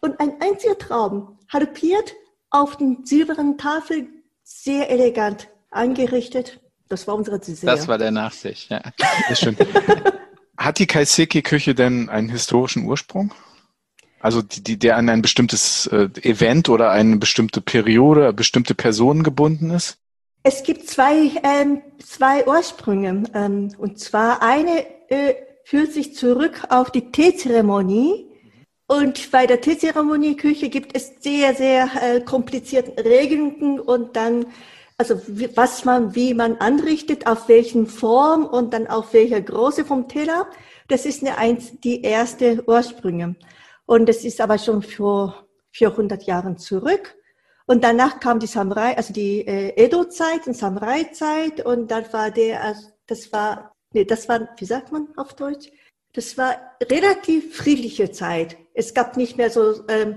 und ein einziger Traum halbiert auf den silbernen Tafel sehr elegant eingerichtet. Das war unsere Dessert. Das war der Nachsicht, ja. Ist schön. *laughs* Hat die Kaiseki-Küche denn einen historischen Ursprung? Also die, die, der an ein bestimmtes äh, Event oder eine bestimmte Periode, bestimmte Personen gebunden ist? Es gibt zwei, ähm, zwei Ursprünge. Ähm, und zwar eine äh, führt sich zurück auf die Teezeremonie. Und bei der Teezeremonie-Küche gibt es sehr, sehr äh, komplizierte Regeln und dann, also was man, wie man anrichtet, auf welchen Form und dann auf welcher Größe vom Teller. Das ist eine, die erste Ursprünge. Und das ist aber schon vor 400 Jahren zurück. Und danach kam die Samurai, also die äh, Edo-Zeit und Samurai-Zeit und dann war der, also das war, nee, das war, wie sagt man auf Deutsch? Das war relativ friedliche Zeit. Es gab nicht mehr so ähm,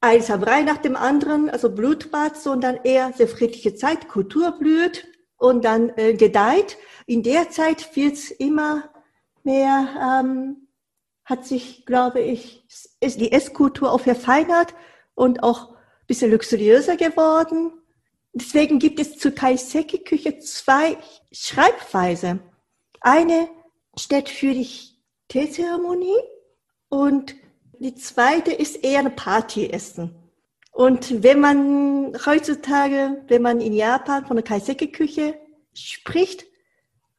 ein Samurai nach dem anderen, also Blutbad, sondern eher sehr friedliche Zeit, Kultur blüht und dann äh, gedeiht. In der Zeit wird es immer mehr, ähm, hat sich, glaube ich, ist die Esskultur auch verfeinert und auch bisschen luxuriöser geworden. Deswegen gibt es zur Kaiseki-Küche zwei Schreibweise. Eine steht für die Teezeremonie und die zweite ist eher ein Partyessen. Und wenn man heutzutage, wenn man in Japan von der Kaiseki-Küche spricht,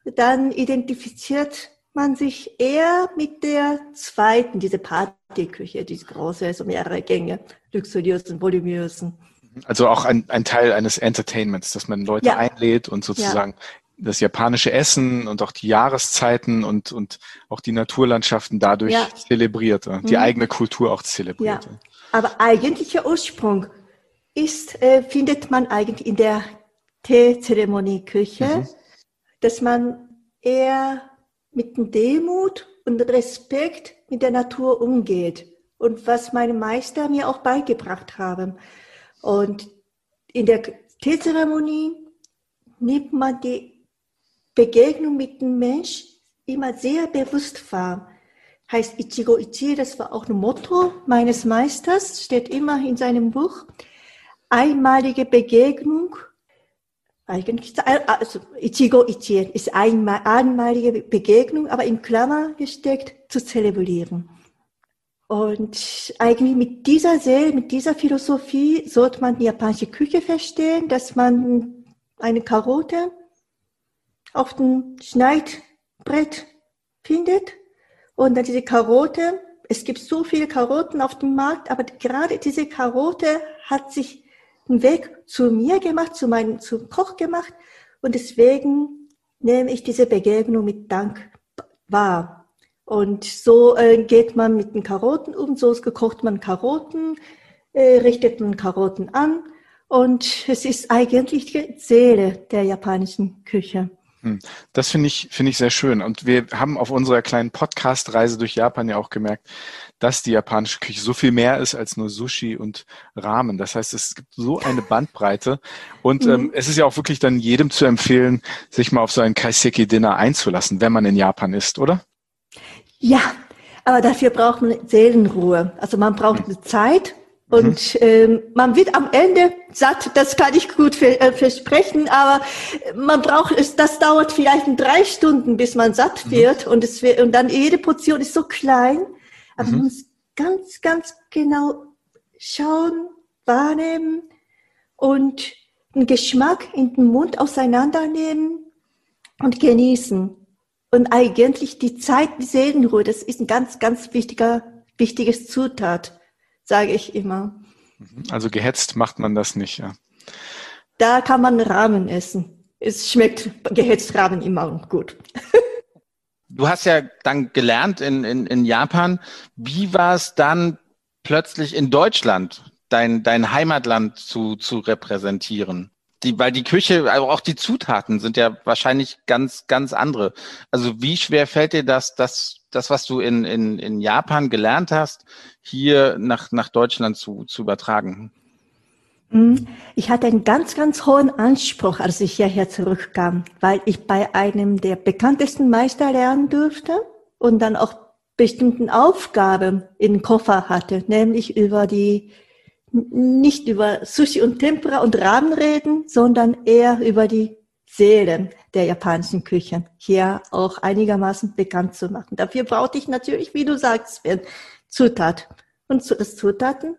dann identifiziert man sich eher mit der zweiten, diese Partyküche, diese große, so mehrere Gänge, luxuriösen, voluminösen. Also auch ein, ein Teil eines Entertainments, dass man Leute ja. einlädt und sozusagen. Das japanische Essen und auch die Jahreszeiten und, und auch die Naturlandschaften dadurch ja. zelebriert, die mhm. eigene Kultur auch zelebriert. Ja. Aber eigentlicher Ursprung ist, äh, findet man eigentlich in der Teezeremonieküche, mhm. dass man eher mit Demut und Respekt mit der Natur umgeht und was meine Meister mir auch beigebracht haben. Und in der Teezeremonie nimmt man die Begegnung mit dem Mensch immer sehr bewusst wahr. Heißt Ichigo Ichi, das war auch ein Motto meines Meisters, steht immer in seinem Buch. Einmalige Begegnung eigentlich, also Ichigo Ichien ist einmal, einmalige Begegnung, aber in Klammer gesteckt zu zelebrieren. Und eigentlich mit dieser Seele, mit dieser Philosophie sollte man die japanische Küche verstehen, dass man eine Karotte auf dem Schneidbrett findet und dann diese Karotte, es gibt so viele Karotten auf dem Markt, aber gerade diese Karotte hat sich einen Weg zu mir gemacht, zu meinem zum Koch gemacht und deswegen nehme ich diese Begegnung mit Dank wahr. Und so äh, geht man mit den Karotten um, so gekocht man Karotten, äh, richtet man Karotten an und es ist eigentlich die Seele der japanischen Küche. Hm. Das finde ich, finde ich sehr schön. Und wir haben auf unserer kleinen Podcast-Reise durch Japan ja auch gemerkt, dass die japanische Küche so viel mehr ist als nur Sushi und Ramen. Das heißt, es gibt so eine *laughs* Bandbreite. Und mhm. ähm, es ist ja auch wirklich dann jedem zu empfehlen, sich mal auf so ein Kaiseki-Dinner einzulassen, wenn man in Japan ist, oder? Ja, aber dafür braucht man Seelenruhe. Also man braucht eine Zeit und mhm. ähm, man wird am Ende satt, das kann ich gut für, äh, versprechen, aber man braucht es, das dauert vielleicht drei Stunden, bis man satt mhm. wird und es wird, und dann jede Portion ist so klein, aber mhm. man muss ganz, ganz genau schauen, wahrnehmen und den Geschmack in den Mund auseinandernehmen und genießen. Und eigentlich die Zeit, die Seelenruhe, das ist ein ganz, ganz wichtiger, wichtiges Zutat sage ich immer. Mhm. Also gehetzt macht man das nicht, ja. Da kann man Rahmen essen. Es schmeckt gehetzt Rahmen immer gut. *laughs* Du hast ja dann gelernt in, in, in Japan. Wie war es dann plötzlich in Deutschland, dein, dein Heimatland zu, zu repräsentieren? Die, weil die Küche, also auch die Zutaten sind ja wahrscheinlich ganz, ganz andere. Also wie schwer fällt dir das, das das, was du in, in, in Japan gelernt hast, hier nach, nach Deutschland zu, zu übertragen? Mhm. Ich hatte einen ganz, ganz hohen Anspruch, als ich hierher zurückkam, weil ich bei einem der bekanntesten Meister lernen durfte und dann auch bestimmten Aufgabe im Koffer hatte, nämlich über die nicht über Sushi und Tempura und Ramen reden, sondern eher über die Seele der japanischen Küche hier auch einigermaßen bekannt zu machen. Dafür brauchte ich natürlich, wie du sagst, Zutat. Und das Zutaten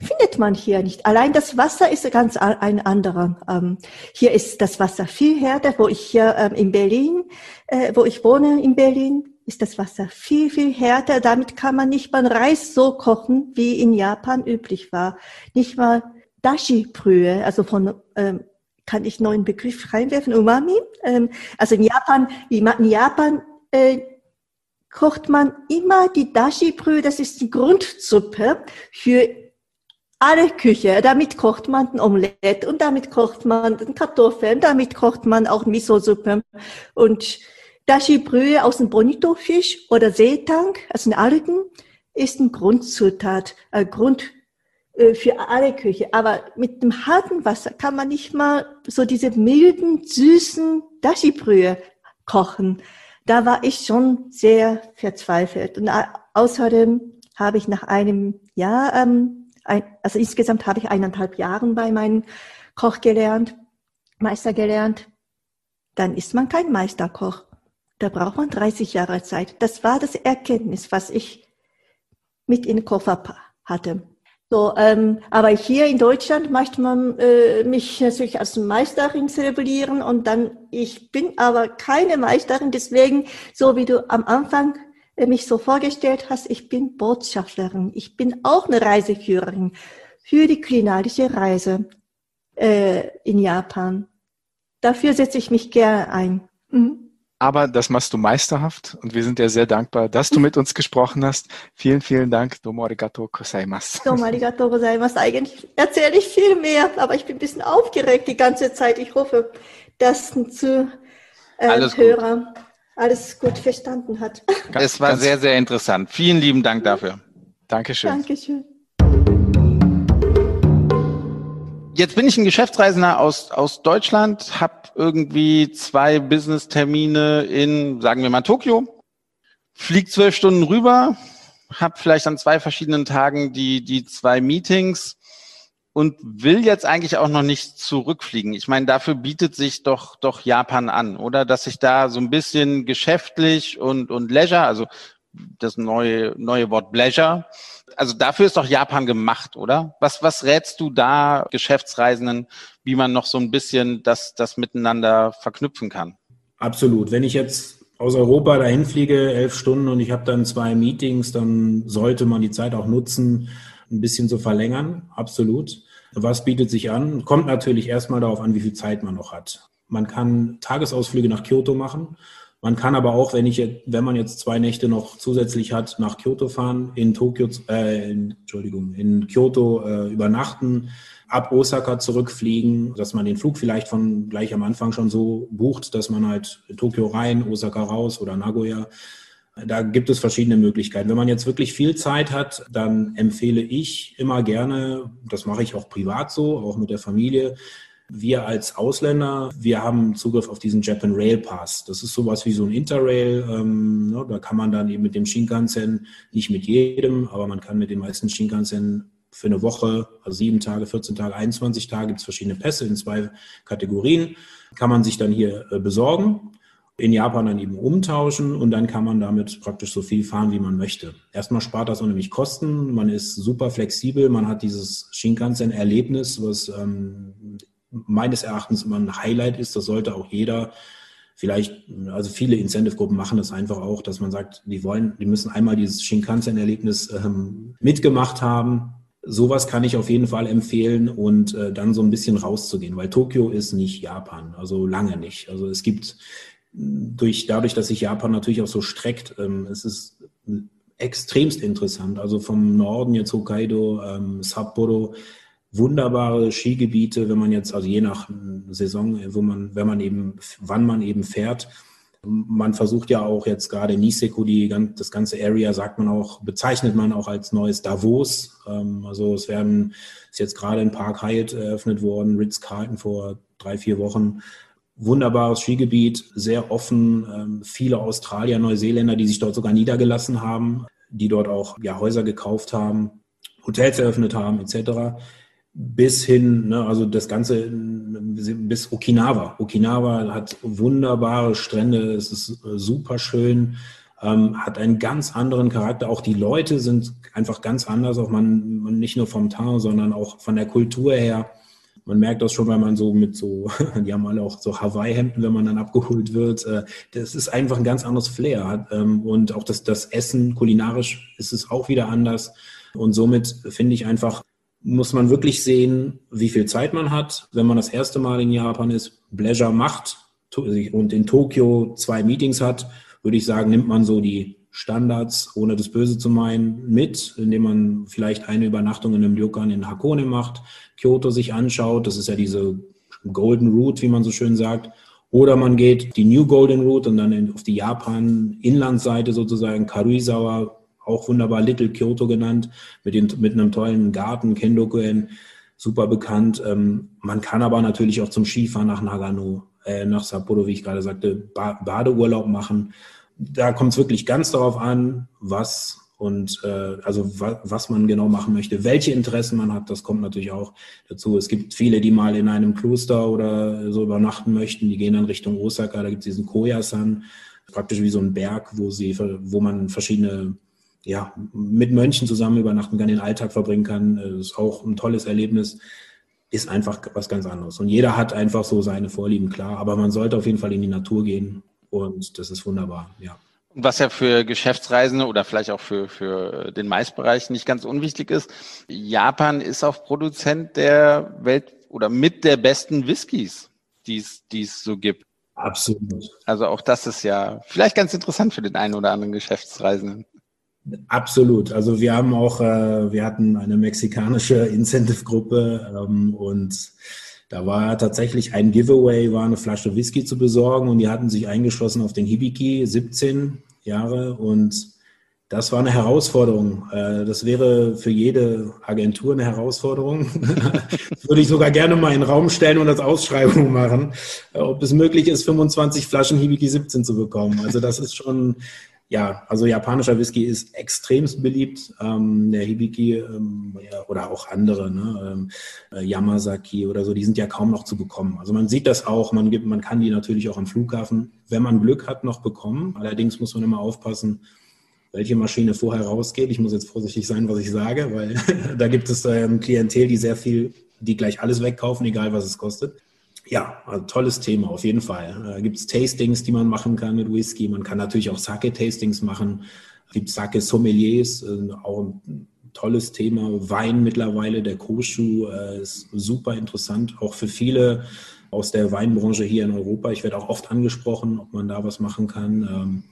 findet man hier nicht. Allein das Wasser ist ganz ein anderer. Ähm, hier ist das Wasser viel härter, wo ich hier ähm, in Berlin, äh, wo ich wohne in Berlin, ist das Wasser viel, viel härter. Damit kann man nicht mal Reis so kochen, wie in Japan üblich war. Nicht mal Dashi-Brühe, also von, ähm, kann ich neuen Begriff reinwerfen, Umami. Ähm, also in Japan, in Japan äh, kocht man immer die Dashi-Brühe, das ist die Grundsuppe für alle Küche. Damit kocht man ein Omelette und damit kocht man Kartoffeln, damit kocht man auch Miso-Suppe. Und Dashi-Brühe aus dem Bonito-Fisch oder Seetang, also den Algen, ist ein Grundzutat, ein Grund äh, für alle Küche. Aber mit dem harten Wasser kann man nicht mal so diese milden, süßen Dashi-Brühe kochen. Da war ich schon sehr verzweifelt. Und außerdem habe ich nach einem Jahr ähm, ein, also insgesamt habe ich eineinhalb Jahren bei meinem Koch gelernt, Meister gelernt. Dann ist man kein Meisterkoch. Da braucht man 30 Jahre Zeit. Das war das Erkenntnis, was ich mit in den Koffer hatte. So, ähm, aber hier in Deutschland möchte man äh, mich natürlich als Meisterin zelebrieren und dann, ich bin aber keine Meisterin, deswegen, so wie du am Anfang mich so vorgestellt hast, ich bin Botschafterin, ich bin auch eine Reiseführerin für die kulinarische Reise äh, in Japan. Dafür setze ich mich gerne ein. Mhm. Aber das machst du meisterhaft und wir sind dir sehr dankbar, dass du mit uns gesprochen hast. Vielen, vielen Dank. Domo arigato gozaimasu. Domo arigato gozaimasu. Eigentlich erzähle ich viel mehr, aber ich bin ein bisschen aufgeregt die ganze Zeit. Ich hoffe, dass zu äh, Hörer alles gut verstanden hat. Es war sehr, sehr interessant. Vielen lieben Dank dafür. Dankeschön. Dankeschön. Jetzt bin ich ein Geschäftsreisender aus, aus Deutschland, habe irgendwie zwei Business-Termine in, sagen wir mal, Tokio, fliege zwölf Stunden rüber, habe vielleicht an zwei verschiedenen Tagen die, die zwei Meetings und will jetzt eigentlich auch noch nicht zurückfliegen. Ich meine, dafür bietet sich doch, doch Japan an, oder? Dass ich da so ein bisschen geschäftlich und, und Leisure, also das neue, neue Wort Pleasure, also dafür ist doch Japan gemacht, oder? Was, was rätst du da Geschäftsreisenden, wie man noch so ein bisschen das, das miteinander verknüpfen kann? Absolut. Wenn ich jetzt aus Europa dahin fliege, elf Stunden und ich habe dann zwei Meetings, dann sollte man die Zeit auch nutzen, ein bisschen zu verlängern. Absolut. Was bietet sich an? Kommt natürlich erstmal darauf an, wie viel Zeit man noch hat. Man kann Tagesausflüge nach Kyoto machen. Man kann aber auch, wenn ich, wenn man jetzt zwei Nächte noch zusätzlich hat, nach Kyoto fahren, in Tokio, äh, Entschuldigung, in Kyoto äh, übernachten, ab Osaka zurückfliegen, dass man den Flug vielleicht von gleich am Anfang schon so bucht, dass man halt Tokio rein, Osaka raus oder Nagoya da gibt es verschiedene Möglichkeiten. Wenn man jetzt wirklich viel Zeit hat, dann empfehle ich immer gerne, das mache ich auch privat so, auch mit der Familie, wir als Ausländer, wir haben Zugriff auf diesen Japan Rail Pass. Das ist sowas wie so ein Interrail. Ähm, ne, da kann man dann eben mit dem Shinkansen, nicht mit jedem, aber man kann mit den meisten Shinkansen für eine Woche, also sieben Tage, 14 Tage, 21 Tage, gibt es verschiedene Pässe in zwei Kategorien, kann man sich dann hier äh, besorgen in Japan dann eben umtauschen und dann kann man damit praktisch so viel fahren, wie man möchte. Erstmal spart das unheimlich Kosten, man ist super flexibel, man hat dieses Shinkansen-Erlebnis, was ähm, meines Erachtens immer ein Highlight ist, das sollte auch jeder vielleicht, also viele Incentive-Gruppen machen das einfach auch, dass man sagt, die wollen, die müssen einmal dieses Shinkansen-Erlebnis ähm, mitgemacht haben. Sowas kann ich auf jeden Fall empfehlen und äh, dann so ein bisschen rauszugehen, weil Tokio ist nicht Japan, also lange nicht. Also es gibt durch, dadurch, dass sich Japan natürlich auch so streckt, ähm, es ist extremst interessant. Also vom Norden jetzt Hokkaido, ähm, Sapporo, wunderbare Skigebiete, wenn man jetzt, also je nach Saison, wo man, wenn man eben, wann man eben fährt. Man versucht ja auch jetzt gerade Niseko, die, das ganze Area sagt man auch, bezeichnet man auch als neues Davos. Ähm, also es werden, ist jetzt gerade in Park Hyatt eröffnet worden, Ritz-Carlton vor drei, vier Wochen wunderbares Skigebiet, sehr offen, ähm, viele Australier, Neuseeländer, die sich dort sogar niedergelassen haben, die dort auch ja, Häuser gekauft haben, Hotels eröffnet haben, etc. Bis hin, ne, also das Ganze bis Okinawa. Okinawa hat wunderbare Strände, es ist äh, super schön, ähm, hat einen ganz anderen Charakter. Auch die Leute sind einfach ganz anders, auch man, man nicht nur vom Teint, sondern auch von der Kultur her man merkt das schon, weil man so mit so, *laughs* die haben alle auch so Hawaii-Hemden, wenn man dann abgeholt wird. Äh, das ist einfach ein ganz anderes Flair. Ähm, und auch das, das Essen, kulinarisch ist es auch wieder anders. Und somit finde ich einfach, muss man wirklich sehen, wie viel Zeit man hat. Wenn man das erste Mal in Japan ist, Pleasure macht und in Tokio zwei Meetings hat, würde ich sagen, nimmt man so die Standards, ohne das Böse zu meinen, mit, indem man vielleicht eine Übernachtung in einem Ryokan in Hakone macht, Kyoto sich anschaut, das ist ja diese Golden Route, wie man so schön sagt, oder man geht die New Golden Route und dann auf die Japan-Inlandsseite sozusagen, Karuizawa, auch wunderbar Little Kyoto genannt, mit, den, mit einem tollen Garten, Kendokuen, super bekannt. Ähm, man kann aber natürlich auch zum Skifahren nach Nagano, äh, nach Sapporo, wie ich gerade sagte, ba Badeurlaub machen da kommt es wirklich ganz darauf an, was und äh, also wa was man genau machen möchte, welche Interessen man hat, das kommt natürlich auch dazu. Es gibt viele, die mal in einem Kloster oder so übernachten möchten, die gehen dann Richtung Osaka, da gibt es diesen Koyasan, praktisch wie so ein Berg, wo sie, wo man verschiedene ja, mit Mönchen zusammen übernachten kann, den Alltag verbringen kann. Das ist auch ein tolles Erlebnis. Ist einfach was ganz anderes. Und jeder hat einfach so seine Vorlieben, klar. Aber man sollte auf jeden Fall in die Natur gehen und das ist wunderbar, ja. Was ja für Geschäftsreisende oder vielleicht auch für, für den Maisbereich nicht ganz unwichtig ist. Japan ist auch Produzent der Welt oder mit der besten Whiskys, die es so gibt. Absolut. Also auch das ist ja vielleicht ganz interessant für den einen oder anderen Geschäftsreisenden. Absolut. Also wir haben auch, äh, wir hatten eine mexikanische *laughs* Incentive-Gruppe ähm, und da war tatsächlich ein Giveaway, war eine Flasche Whisky zu besorgen und die hatten sich eingeschlossen auf den Hibiki, 17 Jahre und das war eine Herausforderung. Äh, das wäre für jede Agentur eine Herausforderung. Das *laughs* würde ich sogar gerne mal in den Raum stellen und als Ausschreibung machen, ob es möglich ist, 25 Flaschen Hibiki 17 zu bekommen. Also das ist schon ja, also japanischer Whisky ist extremst beliebt. Ähm, der Hibiki ähm, ja, oder auch andere, ne, ähm, äh, Yamazaki oder so, die sind ja kaum noch zu bekommen. Also man sieht das auch, man, gibt, man kann die natürlich auch am Flughafen, wenn man Glück hat, noch bekommen. Allerdings muss man immer aufpassen, welche Maschine vorher rausgeht. Ich muss jetzt vorsichtig sein, was ich sage, weil *laughs* da gibt es ähm, Klientel, die sehr viel, die gleich alles wegkaufen, egal was es kostet. Ja, also tolles Thema, auf jeden Fall. Da gibt es Tastings, die man machen kann mit Whisky. Man kann natürlich auch Sake-Tastings machen. Gibt Sake-Sommeliers, äh, auch ein tolles Thema. Wein mittlerweile, der Koshu äh, ist super interessant, auch für viele aus der Weinbranche hier in Europa. Ich werde auch oft angesprochen, ob man da was machen kann. Ähm,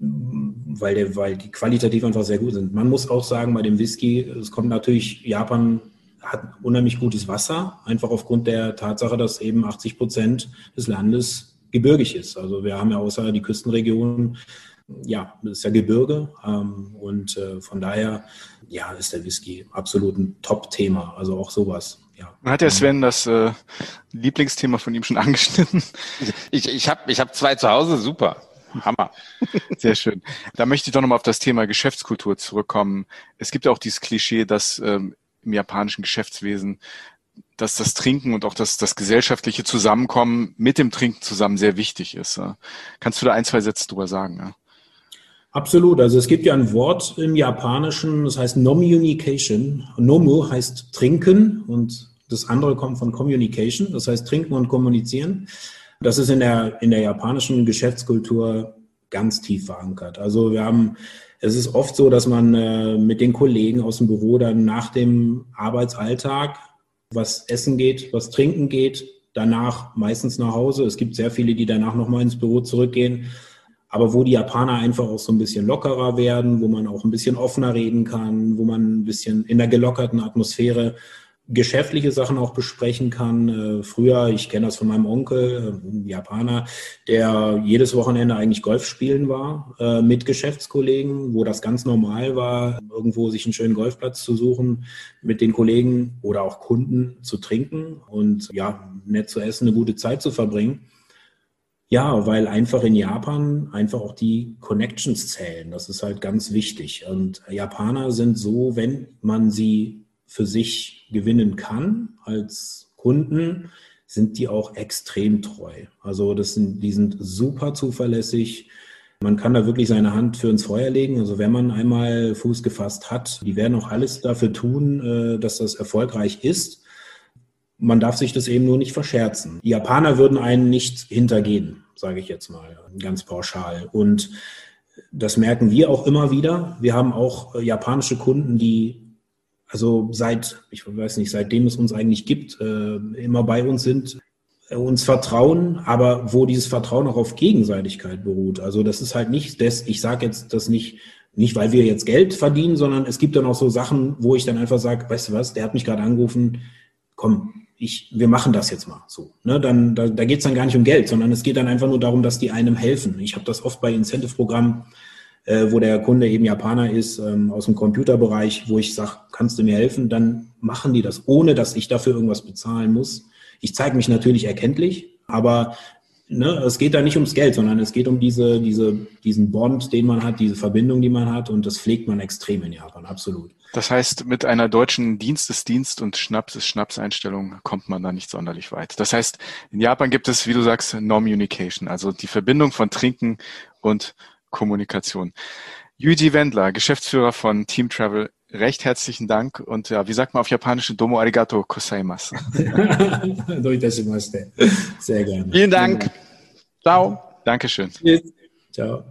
weil, der, weil die qualitativ einfach sehr gut sind. Man muss auch sagen, bei dem Whisky, es kommt natürlich Japan hat unheimlich gutes Wasser, einfach aufgrund der Tatsache, dass eben 80 Prozent des Landes gebirgig ist. Also wir haben ja außer die Küstenregion, ja, das ist ja Gebirge ähm, und äh, von daher, ja, ist der Whisky absolut ein Top-Thema. Also auch sowas. Ja. Hat der Sven das äh, Lieblingsthema von ihm schon *laughs* angeschnitten? Ich, ich habe ich hab zwei zu Hause, super. Hammer. *laughs* Sehr schön. Da möchte ich doch nochmal auf das Thema Geschäftskultur zurückkommen. Es gibt ja auch dieses Klischee, dass ähm, im japanischen Geschäftswesen, dass das Trinken und auch das, das gesellschaftliche Zusammenkommen mit dem Trinken zusammen sehr wichtig ist. Kannst du da ein, zwei Sätze drüber sagen? Absolut. Also es gibt ja ein Wort im Japanischen, das heißt Nomunication. Nomu heißt trinken und das andere kommt von Communication, das heißt trinken und kommunizieren. Das ist in der, in der japanischen Geschäftskultur ganz tief verankert. Also wir haben es ist oft so, dass man äh, mit den Kollegen aus dem Büro dann nach dem Arbeitsalltag was essen geht, was trinken geht, danach meistens nach Hause. Es gibt sehr viele, die danach nochmal ins Büro zurückgehen. Aber wo die Japaner einfach auch so ein bisschen lockerer werden, wo man auch ein bisschen offener reden kann, wo man ein bisschen in der gelockerten Atmosphäre geschäftliche Sachen auch besprechen kann. Äh, früher, ich kenne das von meinem Onkel, Japaner, der jedes Wochenende eigentlich Golf spielen war äh, mit Geschäftskollegen, wo das ganz normal war, irgendwo sich einen schönen Golfplatz zu suchen, mit den Kollegen oder auch Kunden zu trinken und ja, nett zu essen, eine gute Zeit zu verbringen. Ja, weil einfach in Japan einfach auch die Connections zählen. Das ist halt ganz wichtig. Und Japaner sind so, wenn man sie für sich gewinnen kann als Kunden, sind die auch extrem treu. Also das sind, die sind super zuverlässig. Man kann da wirklich seine Hand für ins Feuer legen. Also wenn man einmal Fuß gefasst hat, die werden auch alles dafür tun, äh, dass das erfolgreich ist. Man darf sich das eben nur nicht verscherzen. Die Japaner würden einen nicht hintergehen, sage ich jetzt mal ganz pauschal. Und das merken wir auch immer wieder. Wir haben auch äh, japanische Kunden, die also seit, ich weiß nicht, seitdem es uns eigentlich gibt, äh, immer bei uns sind, uns vertrauen, aber wo dieses Vertrauen auch auf Gegenseitigkeit beruht. Also das ist halt nicht, das, ich sage jetzt das nicht, nicht weil wir jetzt Geld verdienen, sondern es gibt dann auch so Sachen, wo ich dann einfach sage, weißt du was, der hat mich gerade angerufen, komm, ich, wir machen das jetzt mal so. Ne, dann, da, da geht es dann gar nicht um Geld, sondern es geht dann einfach nur darum, dass die einem helfen. Ich habe das oft bei Incentive-Programmen, äh, wo der Kunde eben Japaner ist, ähm, aus dem Computerbereich, wo ich sage, kannst du mir helfen, dann machen die das, ohne dass ich dafür irgendwas bezahlen muss. Ich zeige mich natürlich erkenntlich, aber ne, es geht da nicht ums Geld, sondern es geht um diese, diese, diesen Bond, den man hat, diese Verbindung, die man hat und das pflegt man extrem in Japan, absolut. Das heißt, mit einer deutschen Dienst ist Dienst und Schnaps ist Schnaps-Einstellung kommt man da nicht sonderlich weit. Das heißt, in Japan gibt es, wie du sagst, Normunication, also die Verbindung von Trinken und Kommunikation. Yuji Wendler, Geschäftsführer von Team Travel, recht herzlichen Dank und ja, wie sagt man auf Japanisch, Domo arigato gozaimasu. *laughs* Sehr gerne. Vielen Dank. Ciao. Dankeschön. Ciao.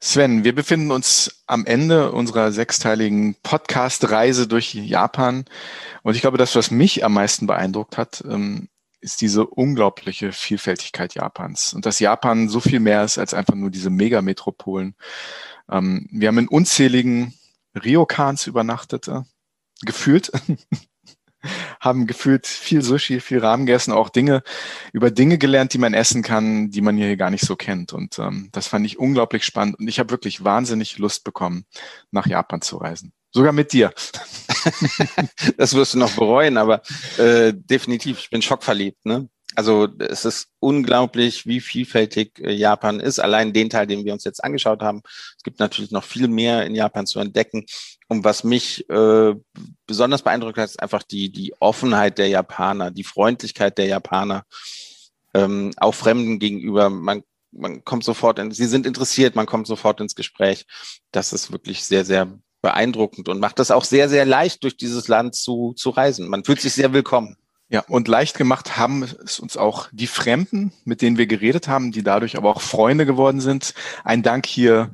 Sven, wir befinden uns am Ende unserer sechsteiligen Podcast-Reise durch Japan. Und ich glaube, das, was mich am meisten beeindruckt hat, ähm, ist diese unglaubliche Vielfältigkeit Japans. Und dass Japan so viel mehr ist als einfach nur diese Megametropolen. Ähm, wir haben in unzähligen Ryokans übernachtet, gefühlt. *laughs* haben gefühlt viel Sushi, viel Ramen gegessen, auch Dinge, über Dinge gelernt, die man essen kann, die man hier gar nicht so kennt. Und ähm, das fand ich unglaublich spannend. Und ich habe wirklich wahnsinnig Lust bekommen, nach Japan zu reisen. Sogar mit dir. *laughs* das wirst du noch bereuen, aber äh, definitiv, ich bin schockverliebt. Ne? Also es ist unglaublich, wie vielfältig äh, Japan ist. Allein den Teil, den wir uns jetzt angeschaut haben. Es gibt natürlich noch viel mehr in Japan zu entdecken. Und was mich äh, besonders beeindruckt hat, ist einfach die, die Offenheit der Japaner, die Freundlichkeit der Japaner, ähm, auch Fremden gegenüber. Man, man kommt sofort in, sie sind interessiert, man kommt sofort ins Gespräch. Das ist wirklich sehr, sehr beeindruckend und macht es auch sehr, sehr leicht, durch dieses Land zu, zu reisen. Man fühlt sich sehr willkommen. Ja, und leicht gemacht haben es uns auch die Fremden, mit denen wir geredet haben, die dadurch aber auch Freunde geworden sind. Ein Dank hier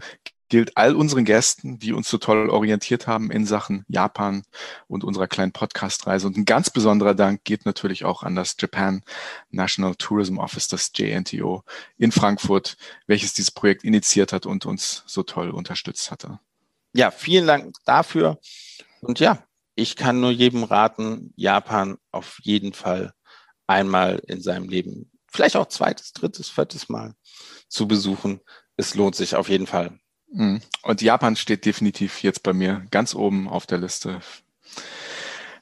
gilt all unseren Gästen, die uns so toll orientiert haben in Sachen Japan und unserer kleinen Podcast-Reise. Und ein ganz besonderer Dank geht natürlich auch an das Japan National Tourism Office, das JNTO in Frankfurt, welches dieses Projekt initiiert hat und uns so toll unterstützt hatte. Ja, vielen Dank dafür. Und ja, ich kann nur jedem raten, Japan auf jeden Fall einmal in seinem Leben, vielleicht auch zweites, drittes, viertes Mal zu besuchen. Es lohnt sich auf jeden Fall. Mhm. Und Japan steht definitiv jetzt bei mir ganz oben auf der Liste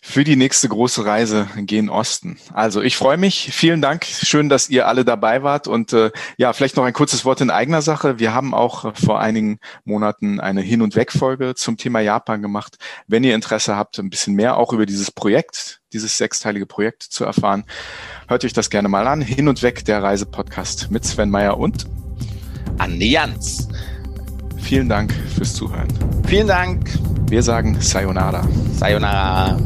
für die nächste große Reise gen Osten. Also ich freue mich. Vielen Dank. Schön, dass ihr alle dabei wart. Und äh, ja, vielleicht noch ein kurzes Wort in eigener Sache. Wir haben auch vor einigen Monaten eine Hin- und Weg-Folge zum Thema Japan gemacht. Wenn ihr Interesse habt, ein bisschen mehr auch über dieses Projekt, dieses sechsteilige Projekt zu erfahren, hört euch das gerne mal an. Hin und Weg, der Reisepodcast mit Sven Meyer und Anne Jans. Vielen Dank fürs Zuhören. Vielen Dank. Wir sagen Sayonara. Sayonara.